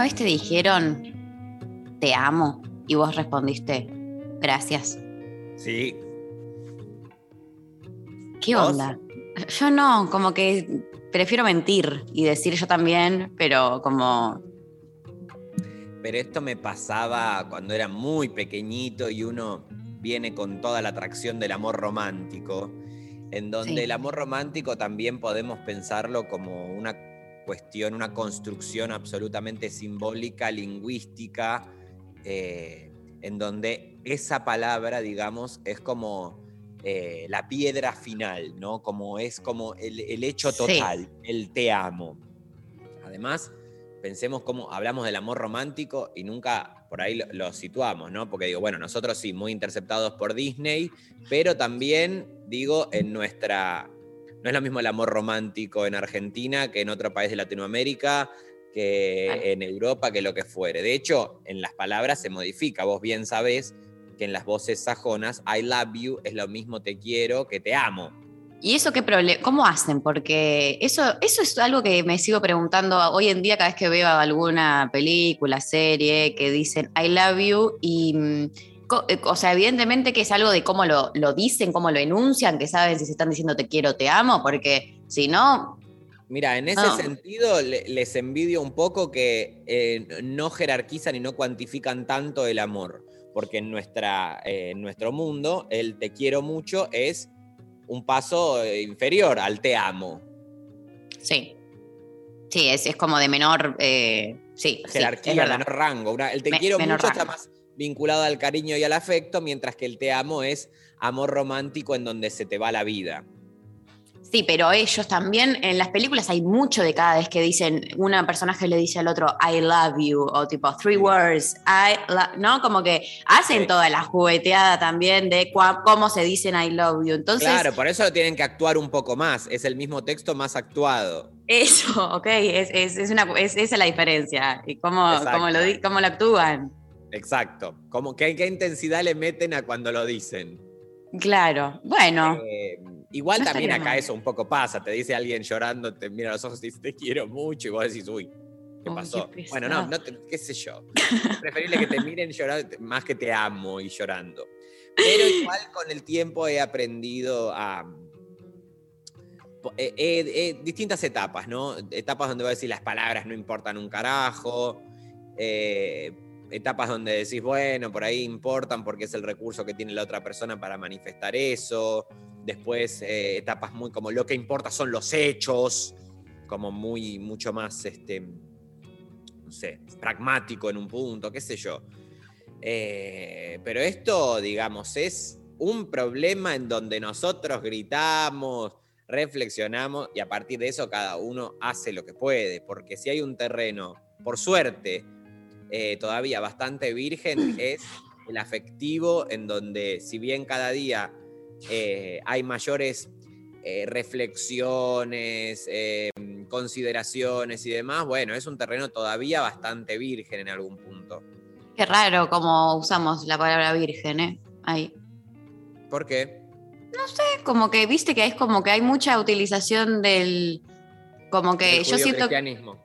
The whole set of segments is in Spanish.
¿alguna vez te dijeron te amo y vos respondiste gracias? sí. ¿Qué ¿Vos? onda? Yo no, como que prefiero mentir y decir yo también, pero como Pero esto me pasaba cuando era muy pequeñito y uno viene con toda la atracción del amor romántico, en donde Sí. el amor romántico también podemos pensarlo como una cuestión, una construcción absolutamente simbólica, lingüística, eh, en donde esa palabra, digamos, es como eh, la piedra final, ¿no? Como es como el, el hecho Sí. total, el te amo. Además, pensemos cómo hablamos del amor romántico y nunca por ahí lo, lo situamos, ¿no? Porque digo, bueno, nosotros sí, muy interceptados por Disney, pero también, digo, en nuestra... No es lo mismo el amor romántico en Argentina que en otro país de Latinoamérica, que Claro. en Europa, que lo que fuere. De hecho, en las palabras se modifica. Vos bien sabés que en las voces sajonas, I love you es lo mismo te quiero que te amo. ¿Y eso qué problema? ¿Cómo hacen? Porque eso, eso es algo que me sigo preguntando hoy en día cada vez que veo alguna película, serie, que dicen I love you y, mm, o sea, evidentemente que es algo de cómo lo, lo dicen, cómo lo enuncian, que saben si se están diciendo te quiero, te amo, porque si no, Mira, en ese No. sentido le- les envidio un poco que eh, no jerarquizan y no cuantifican tanto el amor, porque en, nuestra, eh, en nuestro mundo el te quiero mucho es un paso eh, inferior al te amo. sí. Sí, es, es como de menor, eh, sí, sí, Jerarquía, verdad. menor rango. Una- el te Me- quiero mucho está más vinculado al cariño y al afecto, mientras que el te amo es amor romántico en donde se te va la vida. Sí, pero ellos también, en las películas hay mucho de cada vez que dicen, una personaje le dice al otro, I love you, o tipo, three words, I lo-", ¿no? Como que hacen Sí. toda la jugueteada también de cómo se dicen I love you. Entonces, claro, por eso tienen que actuar un poco más. Es el mismo texto más actuado. eso, ok, es, es, es una, es, esa es la diferencia. Y cómo, cómo, lo, cómo lo actúan. Exacto. Como que, ¿Qué intensidad le meten a cuando lo dicen? Claro, bueno, Eh, igual No también acá mal. eso un poco pasa. Te dice alguien llorando, te mira a los ojos y dice te quiero mucho y vos decís, uy, ¿qué Uy, pasó? qué bueno, no, no te- qué sé yo. Preferible que te miren llorando más que te amo y llorando. Pero igual con el tiempo he aprendido a... eh, eh, eh, distintas etapas, ¿no? Etapas donde voy a decir las palabras no importan un carajo. eh, etapas donde decís, bueno, por ahí importan porque es el recurso que tiene la otra persona para manifestar eso. Después, eh, etapas muy como lo que importa son los hechos, como muy, mucho más, este, no sé, pragmático en un punto, qué sé yo. Eh, pero esto, digamos, es un problema en donde nosotros gritamos, reflexionamos y a partir de eso cada uno hace lo que puede, porque si hay un terreno, por suerte, eh, todavía bastante virgen, es el afectivo, en donde si bien cada día eh, hay mayores eh, reflexiones, eh, consideraciones y demás, bueno, es un terreno todavía bastante virgen en algún punto. qué raro cómo usamos la palabra virgen, ¿eh? Ahí. ¿Por qué? Como que, viste que es como que hay mucha utilización del... Como que El yo siento cristianismo.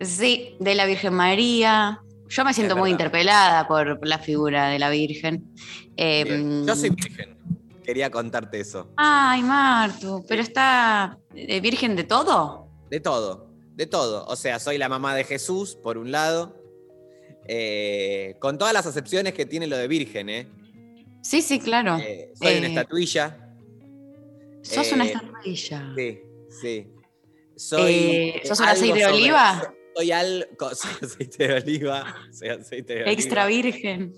Sí, de la Virgen María. Yo me siento muy interpelada por la figura de la Virgen. Eh. Yo soy virgen. Quería contarte eso. Ay, Martu, pero está eh, virgen de todo. De todo, de todo. O sea, soy la mamá de Jesús, por un lado. Eh, con todas las acepciones que tiene lo de virgen, ¿eh? Sí, sí, claro. Eh, soy una estatuilla. Sos una estatuilla. Sí, sí. Soy. ¿sos un aceite de sobre- oliva? Soy algo. Soy aceite de oliva. Soy aceite de oliva. Extra virgen.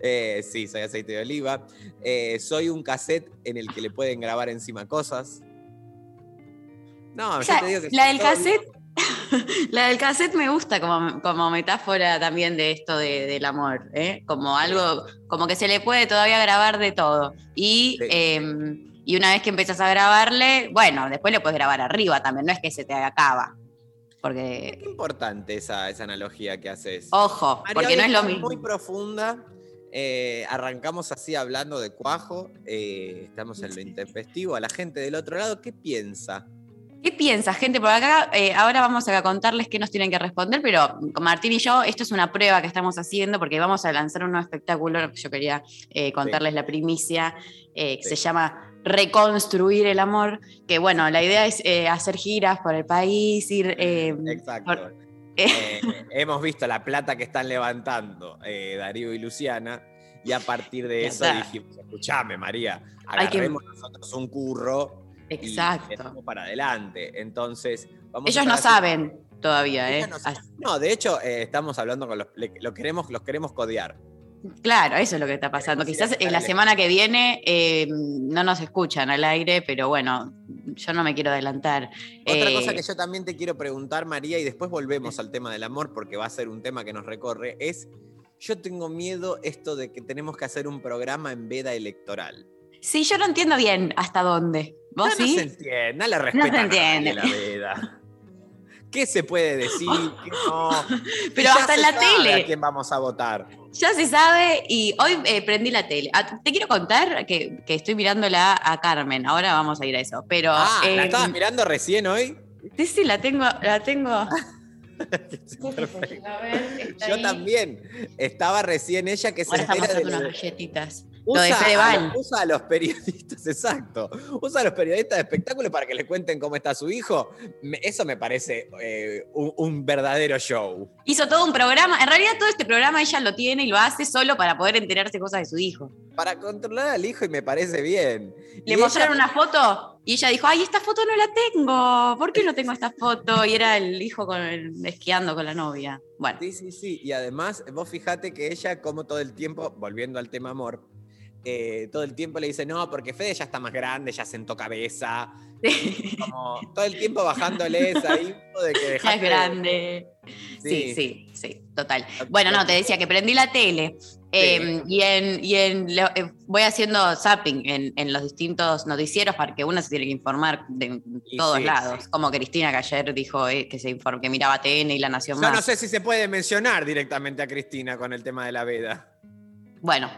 Eh, sí, soy aceite de oliva. Eh, soy un cassette en el que le pueden grabar encima cosas. No, Esa- yo te digo que la del cassette, la del cassette me gusta como, como metáfora también de esto de- del amor, ¿eh? como algo, como que se le puede todavía grabar de todo. Y, Sí. eh, y una vez que empiezas a grabarle, bueno, después le puedes grabar arriba también, no es que se te acaba. Porque, Qué importante esa, esa analogía que haces. ojo, María, porque no es lo mismo. Muy profunda. Eh, arrancamos así hablando de cuajo. eh, estamos en lo intempestivo. A la gente del otro lado, ¿qué piensa? ¿Qué piensa, gente? Por acá, eh, ahora vamos a contarles qué nos tienen que responder, pero Martín y yo, esto es una prueba que estamos haciendo porque vamos a lanzar un nuevo espectáculo. Yo quería eh, contarles la primicia, eh, que Sí. se llama Reconstruir el Amor. Que bueno, la idea es eh, hacer giras por el país, ir. eh, Exacto. por- Eh, hemos visto la plata que están levantando eh, Darío y Luciana. Y a partir de eso está. dijimos, escuchame María, Hay que- agarremos nosotros un curro exacto. para adelante. Entonces, vamos a Ellos no saben todavía, ¿eh? No de hecho, eh, estamos hablando con los. lo queremos, los queremos codear. Claro, eso es lo que está pasando. Quizás en la semana que viene eh, no nos escuchan al aire, pero bueno, yo no me quiero adelantar. Otra Eh, cosa que yo también te quiero preguntar, María, y después volvemos al tema del amor, porque va a ser un tema que nos recorre, es, yo tengo miedo esto de que tenemos que hacer un programa en veda electoral. Sí, yo no entiendo bien hasta dónde. ¿Vos No, no sí? se entiende, no le respeta se a nadie entiende. la veda. ¿Qué se puede decir? ¿Qué no? Pero Ya hasta se en la sabe tele. ¿A quién vamos a votar? Ya se sabe y hoy eh, prendí la tele. Ah, te quiero contar que, que estoy mirándola a Carmen. Ahora vamos a ir a eso. Pero Ah, ¿la eh, estabas mirando recién hoy? sí, sí, la tengo, la tengo. Perfecto. Ver, Yo ahí. también. Estaba recién ella que se Ahora está entera de unas galletitas. Usa, Lo de a usa a los periodistas, exacto. Usa a los periodistas de espectáculos para que le cuenten cómo está su hijo. Eso me parece eh, un, un verdadero show. Hizo todo un programa. En realidad, todo este programa ella lo tiene y lo hace solo para poder enterarse cosas de su hijo. Para controlar al hijo y me parece bien. Y Le mostraron ella- una foto y ella dijo, ay, esta foto no la tengo. ¿Por qué no tengo esta foto? Y era el hijo con el- esquiando con la novia. Bueno, Sí, sí, sí. Y además, vos fijate que ella, como todo el tiempo, volviendo al tema amor, eh, todo el tiempo le dice, no, porque Fede ya está más grande, ya sentó cabeza. Como todo el tiempo bajándole esa info de que ya dejaste es de- grande. Sí, sí, sí, total. Bueno, no, te decía que prendí la tele eh, y, en, y en eh, voy haciendo zapping en, en los distintos noticieros para que uno se tiene que informar de Y todos sí, lados. Como Cristina que ayer dijo eh, que se inform- que miraba TN y La Nación Yo Más. no sé si se puede mencionar directamente a Cristina con el tema de la veda. Bueno,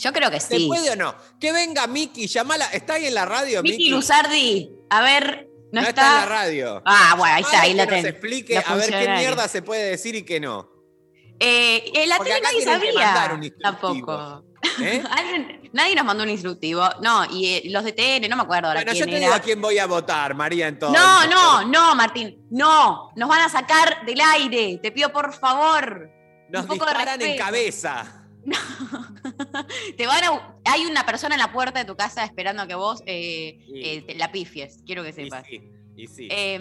yo creo que ¿Se sí. puede o no? Que venga Miki, llamala. ¿Está ahí en la radio, Miki? Miki Luzardi, a ver, no, No, está. está en la radio. Ah, bueno, ahí está, Llamala ahí la que nos tengo. explique a ver qué mierda se puede decir y qué no. Eh, en la Porque tele nadie que sabía un instructivo. tampoco. ¿eh? Nadie nos mandó un instructivo. No, y eh, los de TN, no me acuerdo ahora Bueno, yo quién te era. digo a quién voy a votar, María, entonces. no, no, no, Martín, no. Nos van a sacar del aire. Te pido por favor. Nos un poco de disparan en cabeza. Te van a, hay una persona en la puerta de tu casa esperando a que vos eh, Sí. eh, te la pifies. Quiero que sepas. sí, y sí. Eh,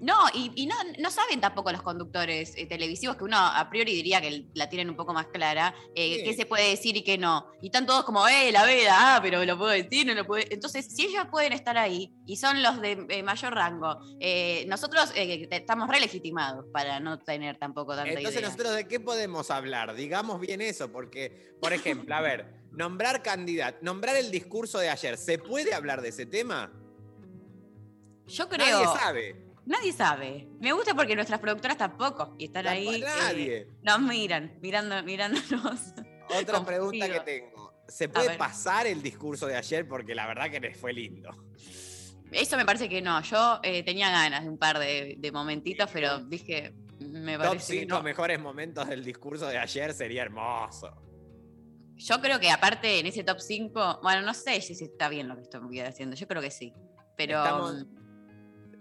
no, y, y no, no saben tampoco los conductores eh, televisivos, que uno a priori diría que la tienen un poco más clara, eh, Sí. qué se puede decir y qué no. Y están todos como, eh, la veda, ah, pero lo puedo decir, no lo puedo. Entonces, si ellos pueden estar ahí y son los de eh, mayor rango, nosotros estamos re legitimados para no tener tampoco tanta Entonces, idea. ¿nosotros de qué podemos hablar? Digamos bien eso, porque, por ejemplo, a ver, nombrar candidato, nombrar el discurso de ayer, ¿se puede hablar de ese tema? Yo creo. Nadie sabe. Nadie sabe. Me gusta porque nuestras productoras tampoco. Y están ahí. Eh, nadie. nos miran, mirando, mirándonos. Otra pregunta que tengo. ¿Se puede pasar el discurso de ayer? Porque la verdad que les fue lindo. Eso me parece que no. Yo eh, tenía ganas de un par de, de momentitos, pero dije, me Top parece que 5 no. mejores momentos del discurso de ayer sería hermoso. Yo creo que aparte en ese top 5, bueno, no sé si está bien lo que estoy haciendo. Yo creo que sí. Pero Estamos-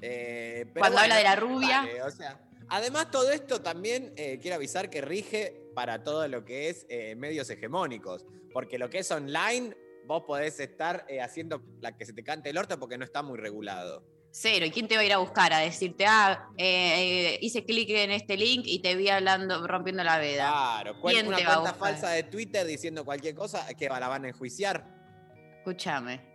Eh, pero Cuando habla de la vale, rubia. o sea, Además, todo esto también eh, quiero avisar que rige para todo lo que es eh, medios hegemónicos, porque lo que es online, vos podés estar haciendo la que se te cante el orto porque no está muy regulado. Cero. ¿Y quién te va a ir a buscar a decirte, ah, hice clic en este link y te vi hablando, rompiendo la veda? Claro, ¿Quién una te va cuenta falsa de Twitter diciendo cualquier cosa que la van a enjuiciar. Escúchame.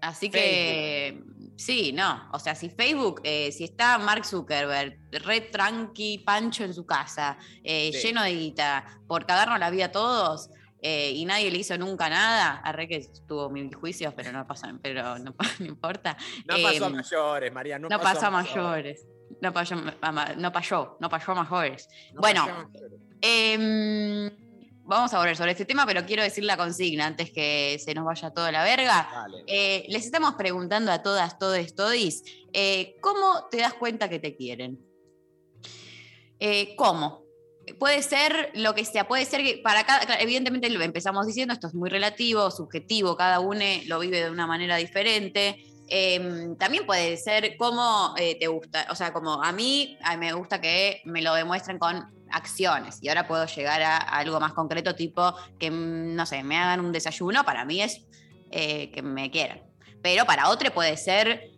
Así que, sí, no. O sea, si Facebook, eh, si está Mark Zuckerberg, red tranqui, pancho en su casa, eh, Sí. lleno de guita, por cagarnos la vida a todos, eh, y nadie le hizo nunca nada, arre que tuvo mil juicios, pero no pasa, pero no, no importa. No pasó a Em, mayores, María. No, No, pasó a mayores. No pasó, no pasó, no pasó a mayores. No Bueno, pasó a mayores. Em, vamos a volver sobre este tema, pero quiero decir la consigna antes que se nos vaya toda la verga. Eh, les estamos preguntando a todas, todes, todis, eh, ¿cómo te das cuenta que te quieren? Eh, ¿Cómo? Puede ser lo que sea, puede ser que para cada, evidentemente lo empezamos diciendo, esto es muy relativo, subjetivo, cada uno lo vive de una manera diferente. Eh, también puede ser cómo eh, te gusta, o sea, como a mí, a mí me gusta que me lo demuestren con acciones y ahora puedo llegar a, a algo más concreto, tipo que, mm, no sé, me hagan un desayuno, para mí es eh, que me quieran. Pero para otro puede ser,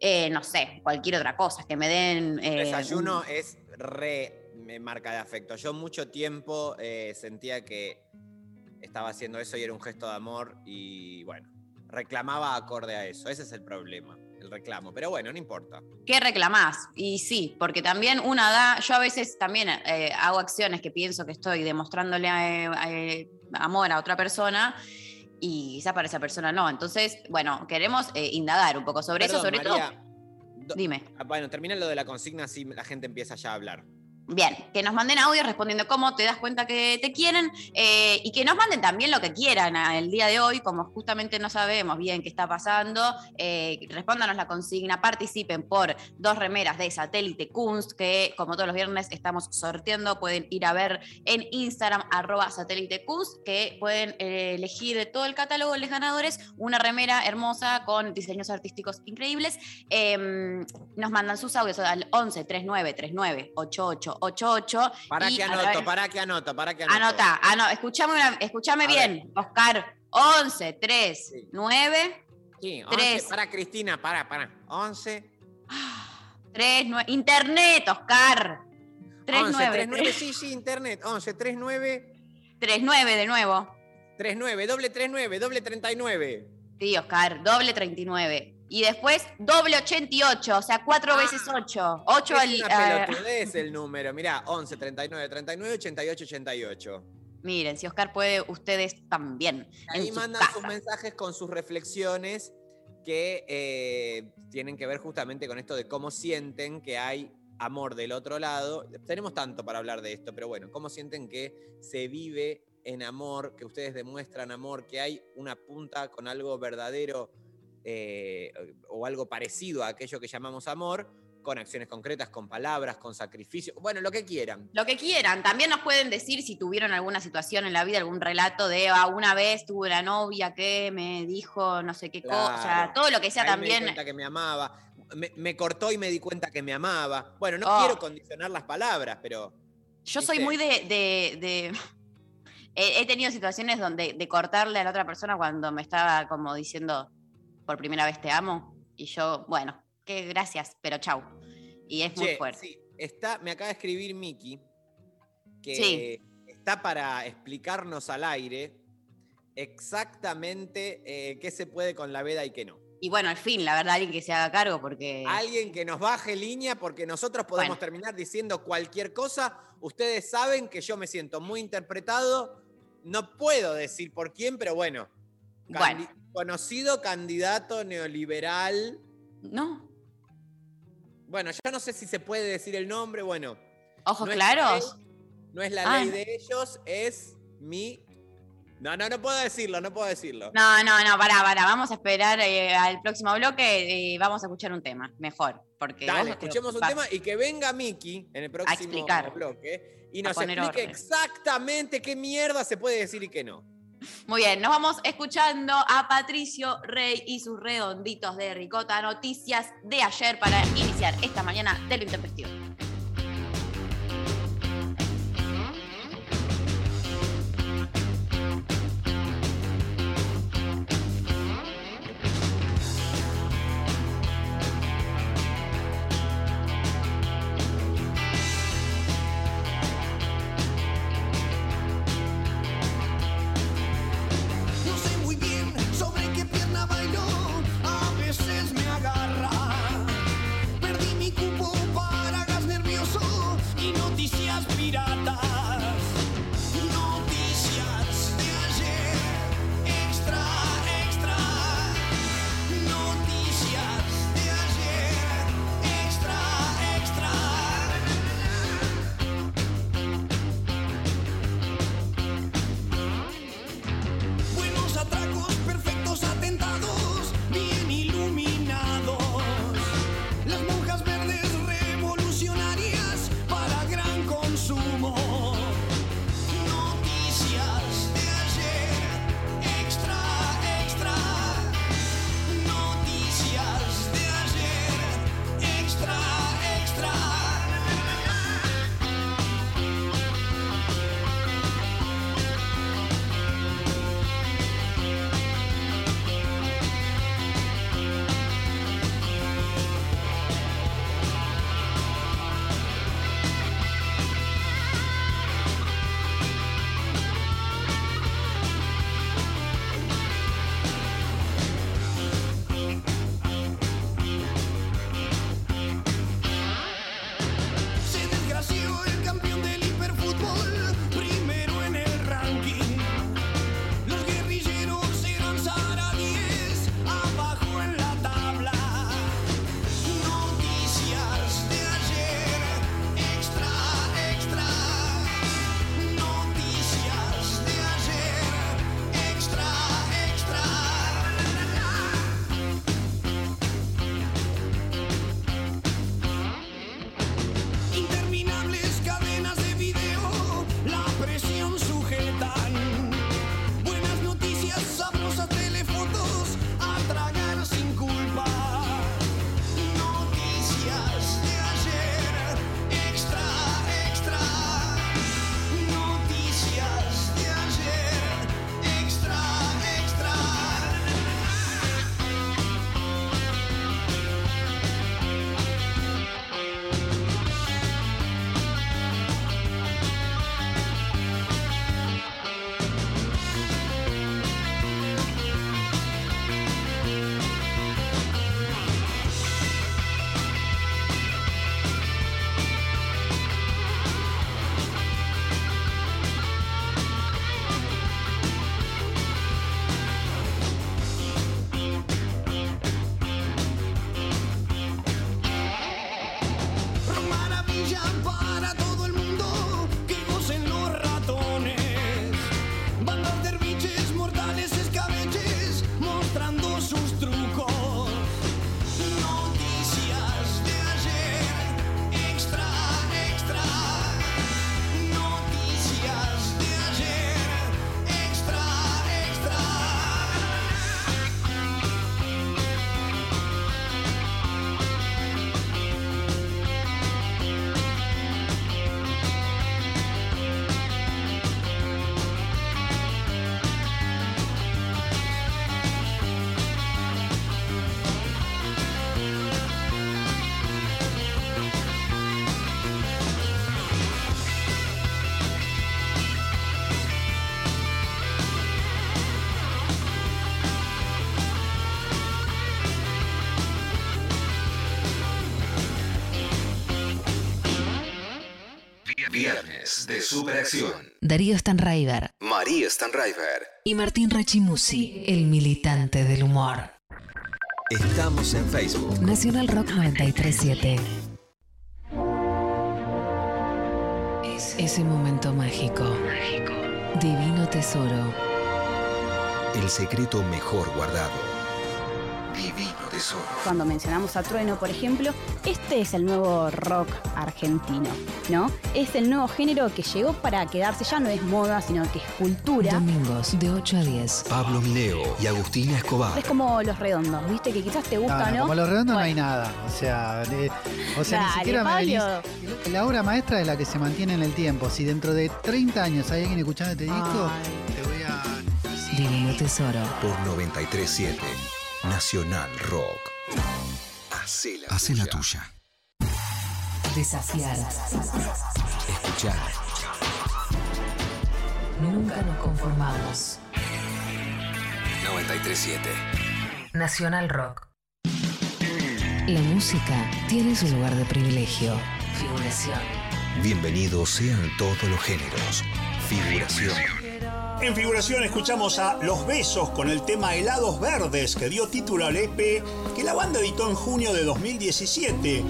eh, no sé, cualquier otra cosa, que me den... Eh, desayuno un- es re me marca de afecto. Yo mucho tiempo eh, sentía que estaba haciendo eso y era un gesto de amor y bueno, reclamaba acorde a eso. Ese es el problema, el reclamo. Pero bueno, no importa. ¿Qué reclamás? Y sí, porque también una da, yo a veces también eh, hago acciones que pienso que estoy demostrándole eh, eh, amor a otra persona y quizá para esa persona no. Entonces, bueno, queremos eh, indagar un poco sobre eso, sobre María, todo. do- Dime. ah, Bueno, termina lo de la consigna así la gente empieza ya a hablar. Bien, que nos manden audios respondiendo cómo te das cuenta que te quieren eh, y que nos manden también lo que quieran a- el día de hoy, como justamente no sabemos bien qué está pasando, eh, respóndanos la consigna, participen por dos remeras de Satélite Kunst, que como todos los viernes estamos sorteando, pueden ir a ver en Instagram arroba Satélite Kunst, que pueden eh, elegir de todo el catálogo de los ganadores una remera hermosa con diseños artísticos increíbles. Em, nos mandan sus audios al 11 39 39 88 88. Para que anoto, través- para que anoto, para que anoto. Anota, ano- escuchame, una- escuchame A bien, Oscar. 11 3 Sí. 9 Sí, Tres. 11, para Cristina, para, para. 11, 3 9 Internet, Oscar. 3 11, 9 39, sí, sí, internet. 11, 39, 3 9 de nuevo. 39, doble 39, doble 39. Sí, Oscar, doble 39. Y después doble 88, o sea, 4 Ah, veces 8. 8 Es al. una ah, pelotudez el número. Mirá, 11, 39, 39, 88, 88. miren, si Oscar puede, ustedes también. Ahí mandan sus mensajes con sus reflexiones que eh, tienen que ver justamente con esto de cómo sienten que hay amor del otro lado. Tenemos tanto para hablar de esto, pero bueno, cómo sienten que se vive en amor, que ustedes demuestran amor, que hay una punta con algo verdadero eh, o algo parecido a aquello que llamamos amor, con acciones concretas, con palabras, con sacrificio, bueno, lo que quieran. Lo que quieran. También nos pueden decir si tuvieron alguna situación en la vida, algún relato de ah, una vez tuve una novia que me dijo no sé qué cosa. Todo lo que sea Ahí Me di también. cuenta que me amaba. Me, me cortó y me di cuenta que me amaba. Bueno, no Oh. quiero condicionar las palabras, pero. Yo soy muy de. de- de- he, he tenido situaciones donde de cortarle a la otra persona cuando me estaba como diciendo por primera vez te amo. Y yo, bueno, que gracias, pero chau. Y es muy fuerte. sí, está, me acaba de escribir Miki que Sí. está para explicarnos al aire exactamente eh, qué se puede con la veda y qué no. Y bueno, al fin, la verdad, alguien que se haga cargo, porque. Alguien que nos baje línea porque nosotros podemos Bueno. terminar diciendo cualquier cosa. Ustedes saben que yo me siento muy interpretado. No puedo decir por quién, pero bueno. Bueno. Conocido candidato neoliberal. No. Bueno, yo no sé si se puede decir el nombre. Bueno, Ojos no claros. ley, no es la Ah. ley de ellos, es mi. No, no, no puedo decirlo, no puedo decirlo. No, no, no, pará, pará. Vamos a esperar eh, al próximo bloque. eh, vamos a escuchar un tema, mejor. Porque Dale, escuchemos un tema y que venga Miki en el próximo bloque y nos explique orden. exactamente qué mierda se puede decir y qué no. Muy bien, nos vamos escuchando a Patricio Rey y sus redonditos de ricota. Noticias de ayer para iniciar esta mañana de lo intempestivo. Superacción. Darío Stanraiver María Stanraiver. y Martín Rachimusi, el militante del humor. Estamos en Facebook. Nacional Rock 937. Es ese momento mágico. Divino tesoro. El secreto mejor guardado. Divino tesoro. Cuando mencionamos a Trueno, por ejemplo, este es el nuevo rock argentino, ¿no? Es el nuevo género que llegó para quedarse, ya no es moda, sino que es cultura. Domingos de 8 a 10. Pablo Mineo y Agustina Escobar. Es como los redondos, ¿viste? Que quizás te gusta, ¿no? Como los redondos no hay nada. O sea, de- o sea ni siquiera me Pablo. venís- La obra maestra es la que se mantiene en el tiempo. Si dentro de 30 años hay alguien escuchando este disco, Ay. te voy a. Divino tesoro. Por 937. Nacional Rock. Hacé la, Hacé la tuya. Desafiar. Escuchar. Nunca nos conformamos. 937. Nacional Rock. La música tiene su lugar de privilegio. Figuración. Bienvenidos sean todos los géneros. Figuración. En figuración escuchamos a Los Besos con el tema Helados Verdes que dio título al EP que la banda editó en junio de 2017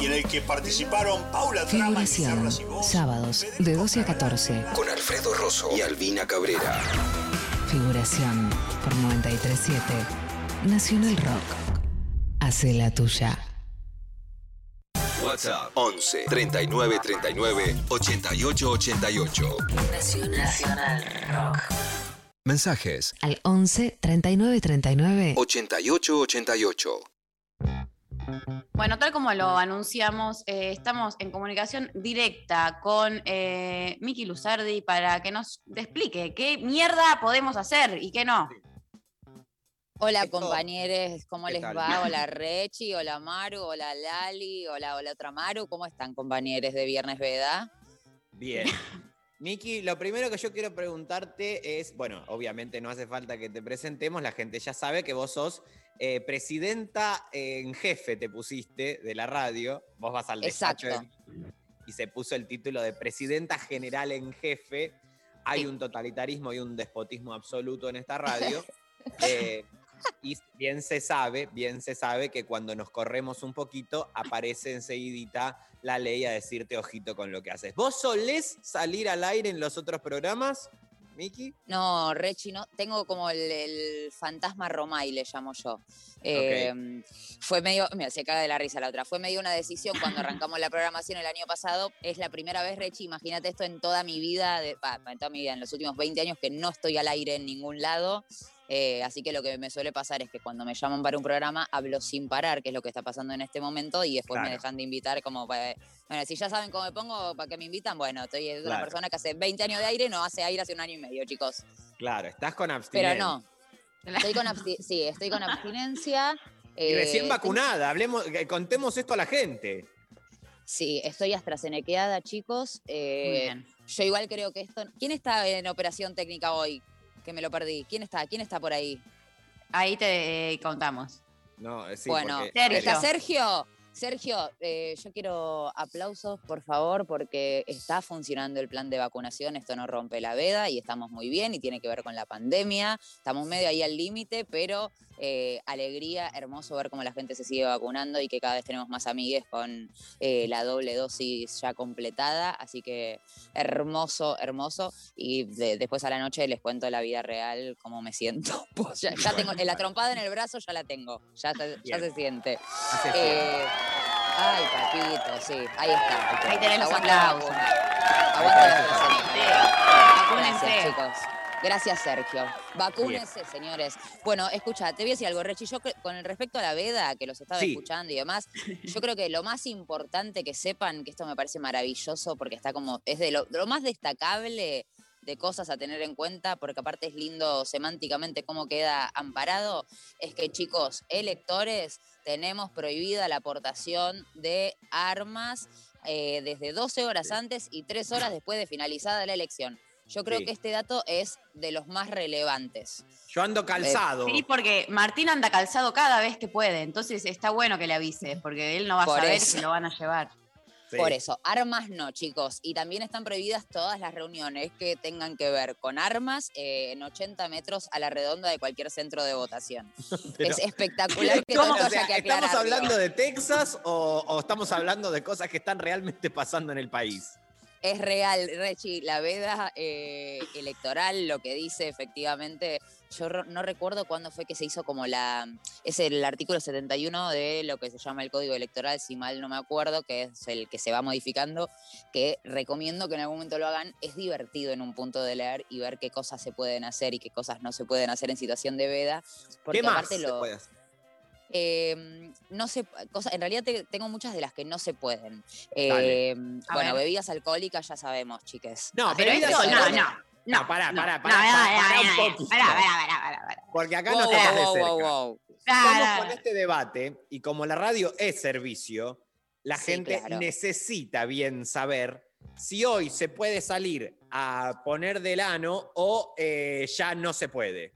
y en el que participaron Paula Trama, y Voz, Sábados de 12 a Canal, 14. Con Alfredo Rosso y Albina Cabrera. Figuración por 937 Nacional Rock. Hace la tuya. WhatsApp 11 39 39 88 88. Nacional Rock. Mensajes Al 11 39 39 88 88. Bueno, tal como lo anunciamos, eh, estamos en comunicación directa con eh, Miki Luzardi para que nos explique qué mierda podemos hacer y qué no. Hola compañeros, ¿cómo ¿Qué les tal? va? Hola Rechi, hola Maru, hola Lali, hola, hola otra Maru. ¿Cómo están compañeros de Viernes Veda? Bien. Miki, lo primero que yo quiero preguntarte es, bueno, obviamente no hace falta que te presentemos, la gente ya sabe que vos sos eh, presidenta en jefe, te pusiste, de la radio, vos vas al despacho Exacto. y se puso el título de presidenta general en jefe. Hay Sí. un totalitarismo y un despotismo absoluto en esta radio. Eh, y bien se sabe, bien se sabe que cuando nos corremos un poquito, aparece enseguidita la ley a decirte ojito con lo que haces. ¿Vos solés salir al aire en los otros programas, Miki? No, Rechi, no, tengo como el, el fantasma Romay, le llamo yo. Eh, Fue medio, mira, se caga de la risa la otra. Fue medio una decisión cuando arrancamos la programación el año pasado. Es la primera vez, Rechi, imagínate esto en toda mi vida, de, bah, en toda mi vida, en los últimos 20 años que no estoy al aire en ningún lado. Eh, así que lo que me suele pasar es que cuando me llaman para un programa hablo sin parar, que es lo que está pasando en este momento, y después me dejan de invitar como para... Bueno, si ya saben cómo me pongo, ¿para qué me invitan? Bueno, estoy es una persona que hace 20 años de aire, no hace aire hace un año y medio, chicos. Claro, estás con Pero abstinencia. no. Estoy con sí, estoy con abstinencia. Y recién eh, vacunada, hablemos, eh, contemos esto a la gente. Sí, estoy AstraZenequeada, chicos. Muy Eh, bien. yo igual creo que esto. ¿Quién está en operación técnica hoy? Que me lo perdí. ¿Quién está? ¿Quién está por ahí? Ahí te eh, contamos. No, eh, sí, bueno, porque- Sergio. ¿está Sergio? Sergio, eh, yo quiero aplausos, por favor, porque está funcionando el plan de vacunación, esto no rompe la veda y estamos muy bien y tiene que ver con la pandemia, estamos medio ahí al límite, pero eh, alegría, hermoso ver cómo la gente se sigue vacunando y que cada vez tenemos más amigues con eh, la doble dosis ya completada, así que hermoso, hermoso y de- después a la noche les cuento la vida real, cómo me siento. Pues ya, ya tengo, la trompada en el brazo ya la tengo, ya, se- ya Bien. se siente. Eh, ay, papito, sí, ahí está. Ahí tenés los aplausos. Aguante la. Gracias, chicos. Gracias, Sergio. Vacúnense, señores. Bueno, escucha, te voy a decir algo, Rechi. Yo con el respecto a la veda, que los estaba Sí. escuchando y demás, yo creo que lo más importante que sepan, que esto me parece maravilloso porque está como, es de lo, de lo más destacable de cosas a tener en cuenta, porque aparte es lindo semánticamente cómo queda amparado, es que chicos, electores, tenemos prohibida la aportación de armas eh, desde 12 horas antes y 3 horas después de finalizada la elección. Yo creo Sí. que este dato es de los más relevantes. Yo ando calzado. Sí, porque Martín anda calzado cada vez que puede, entonces está bueno que le avises, porque él no va a saber eso. si lo van a llevar. Sí. Por eso, armas no, chicos. Y también están prohibidas todas las reuniones que tengan que ver con armas eh, en 80 metros a la redonda de cualquier centro de votación. Pero- Es espectacular que esto O sea, haya que ¿Estamos aclararlo. hablando de Texas o, o estamos hablando de cosas que están realmente pasando en el país? Es real, Rechi, la veda eh, electoral, lo que dice efectivamente, yo no recuerdo cuándo fue que se hizo como la, es el artículo 71 de lo que se llama el Código Electoral, si mal no me acuerdo, que es el que se va modificando, que recomiendo que en algún momento lo hagan, es divertido en un punto de leer y ver qué cosas se pueden hacer y qué cosas no se pueden hacer en situación de veda. Porque ¿Qué más aparte se lo, puede hacer? Eh, no sé, cosas, en realidad te- tengo muchas de las que no se pueden. Eh, A bueno, ver. bebidas alcohólicas ya sabemos, chiques. No, que bebidas eso, no, alcohólicas. no. No, No, pará, no, pará, pará, pará. Porque acá Wow, no te wow, de cerca. wow, wow. Estamos con este debate y como la radio es servicio, la Sí, gente claro. necesita bien saber si hoy se puede salir a poner del ano o eh, ya no se puede.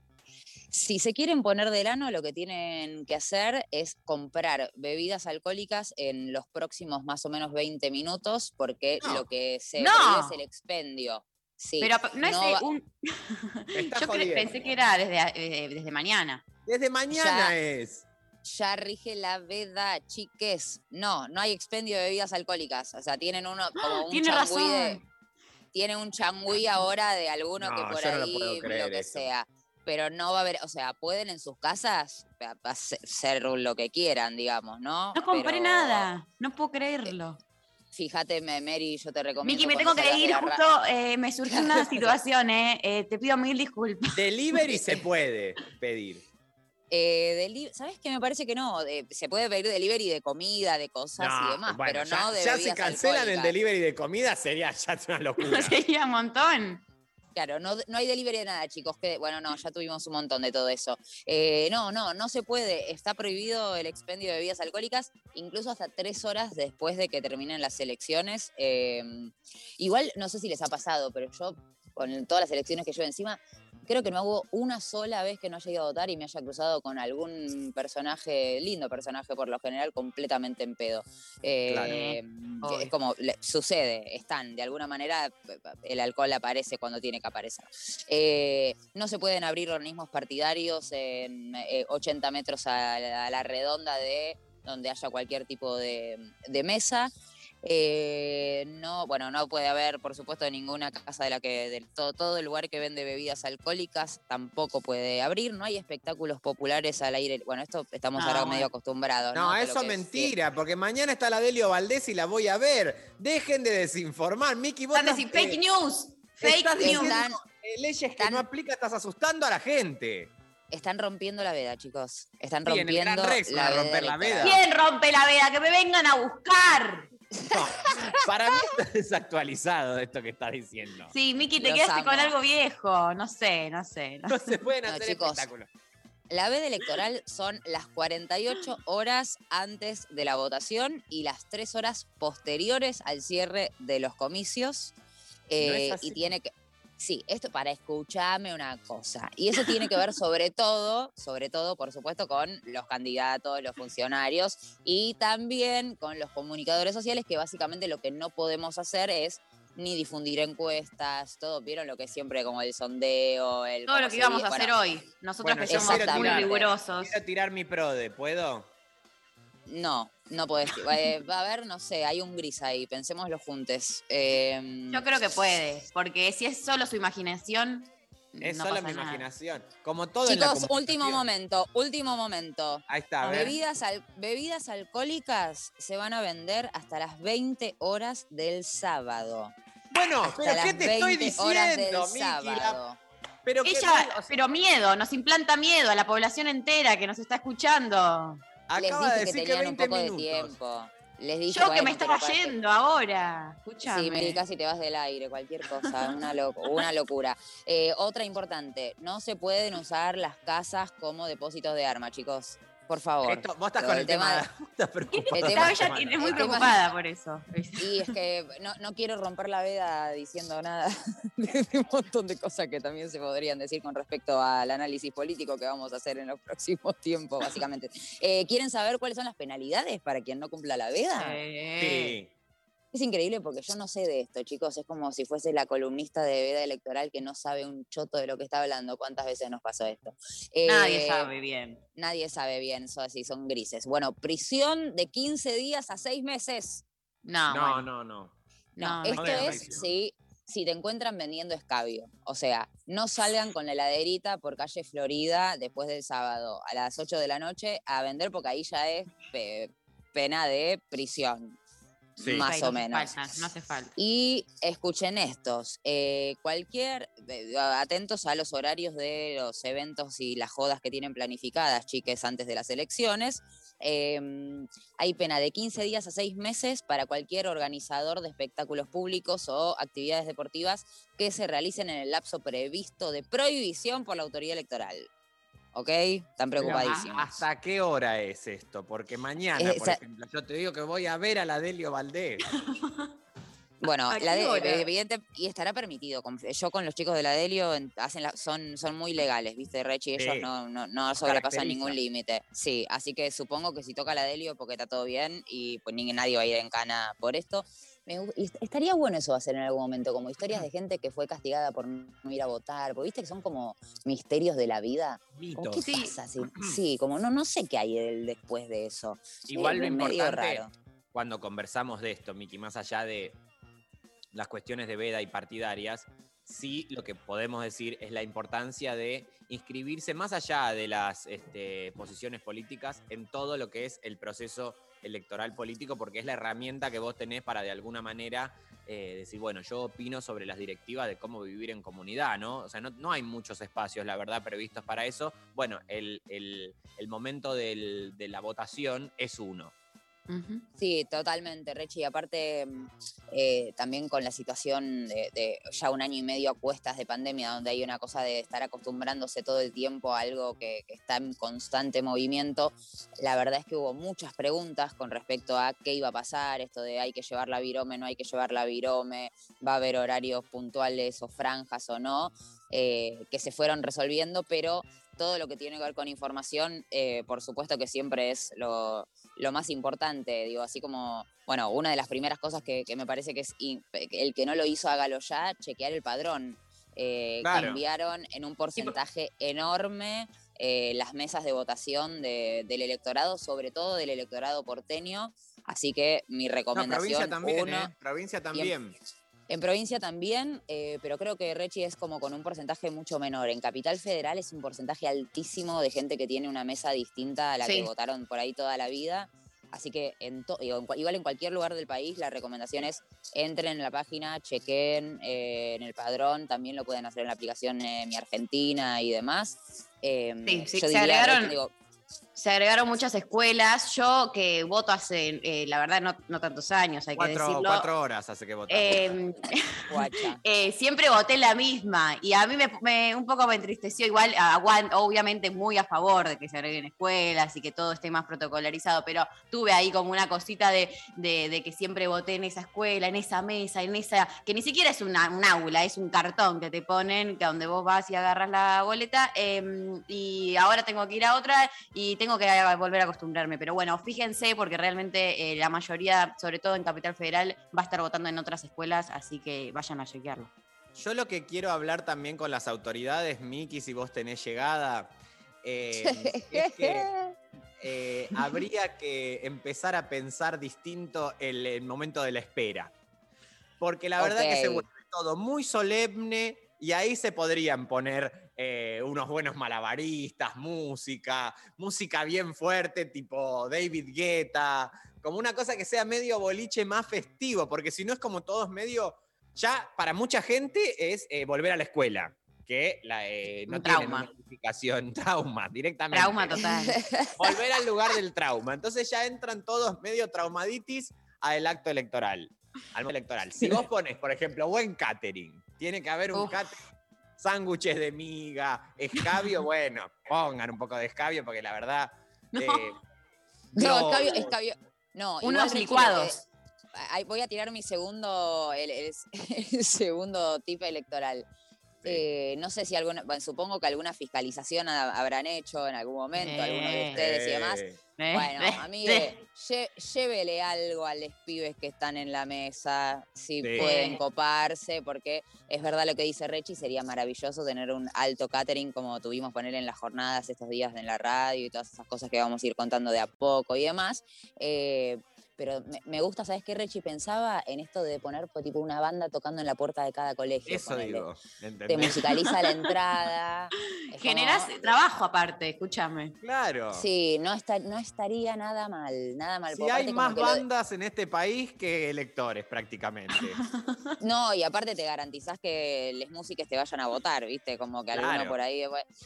Si se quieren poner del ano, lo que tienen que hacer es comprar bebidas alcohólicas en los próximos más o menos 20 minutos, porque No. lo que se No. es el expendio. Sí, Pero no es no eh, va- un. Yo pensé que era desde, eh, desde mañana. Desde mañana Ya. es. ya rige la veda, chiques. No, no hay expendio de bebidas alcohólicas. O sea, tienen uno como un Tiene de- razón. tiene un changüí ahora de alguno que por yo no lo ahí, puedo creer lo que eso. sea. Pero no va a haber, o sea, pueden en sus casas ser lo que quieran, digamos, ¿no? No compré Pero nada. No puedo creerlo. Fíjate, Mary, yo te recomiendo. Miki, me tengo que ir justo. eh, me surgió una situación, eh, eh, Te pido mil disculpas. Delivery se puede pedir. Eh, deli- ¿Sabes qué? Me parece que no. de- se puede pedir delivery de comida, de cosas y demás, bueno, pero ya, no de ya si bebidas cancelan el delivery de comida sería ya una locura. Sería un montón. Claro, no, no hay delivery de nada, chicos. Que, bueno, no, ya tuvimos un montón de todo eso. Eh, no, no, no se puede. Está prohibido el expendio de bebidas alcohólicas, incluso hasta tres horas después de que terminen las elecciones. Eh, igual, no sé si les ha pasado, pero yo, con todas las elecciones que llevo encima, creo que no hubo una sola vez que no haya ido a votar y me haya cruzado con algún personaje, lindo personaje por lo general, completamente en pedo. Eh, Claro. Obvio. es como le- sucede, están, de alguna manera el alcohol aparece cuando tiene que aparecer. Eh, no se pueden abrir organismos partidarios en eh, 80 metros a la, a la redonda de donde haya cualquier tipo de, de mesa. Eh, no, bueno, no puede haber, por supuesto, ninguna casa de la que del todo, todo el lugar que vende bebidas alcohólicas tampoco puede abrir. No hay espectáculos populares al aire. Bueno, esto estamos No, ahora bueno. medio acostumbrados. No, eso es mentira, porque mañana está la Delio Valdés y la voy a ver. Dejen de desinformar. Miki, vos Están estás, decir, fake eh, news. Fake estás news. Están- eh, leyes que están- no aplica, estás asustando a la gente. Están rompiendo la veda, chicos. Están Sí, en el rompiendo la veda. romper la veda. ¿Quién rompe la veda? Que me vengan a buscar. No, para mí está desactualizado esto que estás diciendo. Sí, Miki, te Los quedaste amo. con algo viejo. No sé, no sé. no No se pueden No, hacer chicos. espectáculos. La veda electoral son las 48 horas antes de la votación y las 3 horas posteriores al cierre de los comicios. Eh, y tiene que. Sí, esto para escucharme una cosa. Y eso tiene que ver sobre todo, sobre todo, por supuesto, con los candidatos, los funcionarios y también con los comunicadores sociales, que básicamente lo que no podemos hacer es ni difundir encuestas, todo, vieron lo que siempre como el sondeo, el Todo lo que íbamos a bueno, hacer hoy. Nosotros Bueno, que yo somos muy rigurosos. Quiero tirar mi prode, ¿puedo? No, no podés. eh, va a haber, no sé, hay un gris ahí, pensémoslo juntos. Eh, Yo creo que puede, porque si es solo su imaginación, Es no solo mi nada. imaginación. Como todo en la Chicos, último momento, último momento. Ahí está. Bebidas, al- bebidas alcohólicas se van a vender hasta las 20 horas del sábado. Bueno, Hasta pero ¿qué te estoy 20 horas del diciendo, Miki? La-. Pero Ella, pero miedo, nos implanta miedo a la población entera que nos está escuchando. Les acaba dije que decir que tenían un 20 poco de tiempo. Les dije, Yo que me estaba yendo ahora. Escuchame. Sí, Mary, casi te vas del aire, cualquier cosa, una, una locura. Eh, otra importante, no se pueden usar las casas como depósitos de arma, chicos. Por favor. Esto- vos estás con el tema, tema- de- estás preocupada. el No, tema- ella tiene muy preocupada por eso. Y es que no, no quiero romper la veda diciendo nada de, un montón de cosas que también se podrían decir con respecto al análisis político que vamos a hacer en los próximos tiempos, básicamente. Eh, ¿Quieren saber cuáles son las penalidades para quien no cumpla la veda? Sí. Es increíble porque yo no sé de esto, chicos. Es como si fuese la columnista de veda electoral que no sabe un choto de lo que está hablando. ¿Cuántas veces nos pasó esto? Nadie Eh, sabe bien. Nadie sabe bien, son así, son grises. Bueno, prisión de 15 días a 6 meses. No, No, bueno. no, no. No, No, no esto creo. es si, si te encuentran vendiendo escabio. O sea, no salgan con la heladerita por calle Florida después del sábado a las 8 de la noche a vender porque ahí ya es pe- pena de prisión. Sí. Más Ay, o no menos. Falta, no hace falta. Y escuchen estos, eh, cualquier, eh, atentos a los horarios de los eventos y las jodas que tienen planificadas, chiques, antes de las elecciones. Eh, hay pena de 15 días a 6 meses para cualquier organizador de espectáculos públicos o actividades deportivas que se realicen en el lapso previsto de prohibición por la autoridad electoral. ¿Ok? Están Pero, preocupadísimos. ¿Hasta qué hora es esto? Porque mañana, Eh, por ejemplo, yo te digo que voy a ver a la Delio Valdés. Bueno, ¿A la de- hora? evidente, y estará permitido. Yo con los chicos de la Delio en- hacen la- son, son muy legales, ¿viste, Rechi? Ellos Sí. no, no, no sobrepasan ningún límite. Sí, así que supongo que si toca la Delio porque está todo bien y pues ni nadie va a ir en cana por esto. Me estaría bueno eso hacer en algún momento, como historias de gente que fue castigada por no ir a votar, porque viste que son como misterios de la vida. Mitos. ¿Qué Sí. pasa? Sí, como no, no sé qué hay del después de eso. Igual Eh, lo importante raro. cuando conversamos de esto, Miki, más allá de las cuestiones de veda y partidarias, sí lo que podemos decir es la importancia de inscribirse más allá de las este, posiciones políticas en todo lo que es el proceso electoral político, porque es la herramienta que vos tenés para de alguna manera eh, decir, bueno, yo opino sobre las directivas de cómo vivir en comunidad, ¿no? O sea, no, no hay muchos espacios, la verdad, previstos para eso. Bueno, el, el- momento de la votación es uno. Sí, totalmente, Rechi. Y aparte, mm, eh, también con la situación de, ya un año y medio a cuestas de pandemia, donde hay una cosa de estar acostumbrándose todo el tiempo a algo que, que está en constante movimiento, la verdad es que hubo muchas preguntas con respecto a qué iba a pasar, esto de hay que llevar la virome, no hay que llevar la virome, va a haber horarios puntuales o franjas o no, eh, que se fueron resolviendo, pero todo lo que tiene que ver con información, eh, por supuesto que siempre es lo, lo más importante, digo, así como, bueno, una de las primeras cosas que, que me parece que es el que no lo hizo, hágalo ya, chequear el padrón. Eh, Claro. Cambiaron en un porcentaje enorme eh, las mesas de votación de- del electorado, sobre todo del electorado porteño. Así que mi No, recomendación, provincia también, uno, ¿eh? Provincia también. En provincia también, eh, pero creo que Rechi es como con un porcentaje mucho menor. En Capital Federal es un porcentaje altísimo de gente que tiene una mesa distinta a la Sí. que votaron por ahí toda la vida. Así que en igual en cualquier lugar del país, la recomendación es entren en la página, chequen eh, en el padrón, también lo pueden hacer en la aplicación eh, Mi Argentina y demás. Sí, sí, yo se diría, agregaron- Rechi, digo, Se agregaron muchas escuelas. Yo que voto hace, eh, la verdad, no, no tantos años, hay que Cuatro, decirlo. cuatro horas hace que. Eh, guacha. eh, siempre voté la misma y a mí me, me- un poco me entristeció igual, obviamente muy a favor de que se agreguen escuelas y que todo esté más protocolarizado, pero tuve ahí como una cosita de, de- de que siempre voté en esa escuela, en esa mesa, en esa, que ni siquiera es una- un aula, es un cartón que te ponen, que donde vos vas y agarras la boleta eh, y ahora tengo que ir a otra y tengo que volver a acostumbrarme, pero bueno, fíjense porque realmente eh, la mayoría, sobre todo en Capital Federal, va a estar votando en otras escuelas, así que vayan a chequearlo. Yo lo que quiero hablar también con las autoridades, Miki, si vos tenés llegada, eh, es que eh, habría que empezar a pensar distinto el, el momento de la espera. Porque la verdad que se vuelve todo muy solemne y ahí se podrían poner eh, unos buenos malabaristas, música, música bien fuerte, tipo David Guetta, como una cosa que sea medio boliche más festivo, porque si no es como todo es medio, ya para mucha gente es eh, volver a la escuela, que la, eh, no trauma. calificación, trauma, directamente. Trauma total. Volver al lugar del trauma. Entonces ya entran todos medio traumaditis al acto electoral. Al electoral. Si vos pones, por ejemplo, buen catering, tiene que haber un Uf. catering, sándwiches de miga, escabio, bueno, pongan un poco de escabio porque la verdad. No. eh, No, no, escabio, escabio. No, Unos licuados. eh, ahí voy a tirar mi segundo, el, el- el segundo tip electoral. Sí. Eh, no sé si alguna, bueno, supongo que alguna fiscalización ha- habrán hecho en algún momento, algunos de Eh. ustedes y demás. eh, Eh, Bueno, eh, amigue, lle- llévele algo a los pibes que están en la mesa, si Sí. pueden coparse, porque es verdad lo que dice Rechi, sería maravilloso tener un alto catering como tuvimos poner en las jornadas estos días en la radio y todas esas cosas que vamos a ir contando de a poco y demás. Eh, pero me, me gusta, ¿sabes qué, Rechi? Pensaba en esto de poner pues, tipo una banda tocando en la puerta de cada colegio. Eso ponele. digo. Te musicaliza la entrada. es como- Generás trabajo aparte, escúchame. Claro. Sí, no, está, no estaría nada mal, nada mal. Si hay más lo- bandas en este país que electores, prácticamente. No, y aparte te garantizás que les músicas te vayan a votar, ¿viste? Como que alguno Claro. por ahí.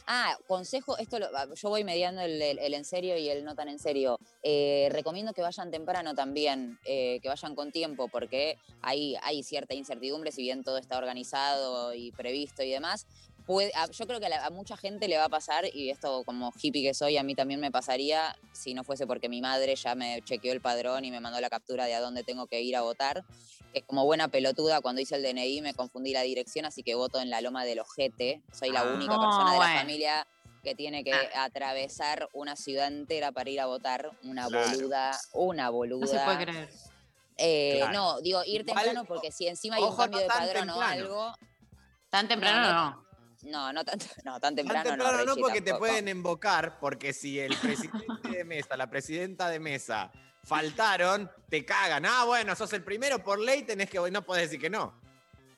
Ah, consejo, esto lo- yo voy mediando el, el- el en serio y el no tan en serio. Eh, recomiendo que vayan temprano también, eh, que vayan con tiempo, porque hay, hay cierta incertidumbre, si bien todo está organizado y previsto y demás. Puede, a- yo creo que a, la- a mucha gente le va a pasar, y esto como hippie que soy, a mí también me pasaría, si no fuese porque mi madre ya me chequeó el padrón y me mandó la captura de a dónde tengo que ir a votar que como buena pelotuda cuando hice el DNI me confundí la dirección, así que voto en la loma del ojete. Soy la Ah. única No, persona de bueno. la familia que tiene que Ah. atravesar una ciudad entera para ir a votar. Una Claro. boluda, una boluda. No se puede creer. Eh, Claro. No, digo, ir temprano porque si encima hay un cambio no de padrón o temprano. algo. Tan temprano No, no. No, no tan, no, tan Tan temprano, temprano no, Rechi, porque te pueden embocar, porque si el presidente de mesa, la presidenta de mesa faltaron, te cagan. Ah, bueno, sos el primero, por ley tenés que, no podés decir que no.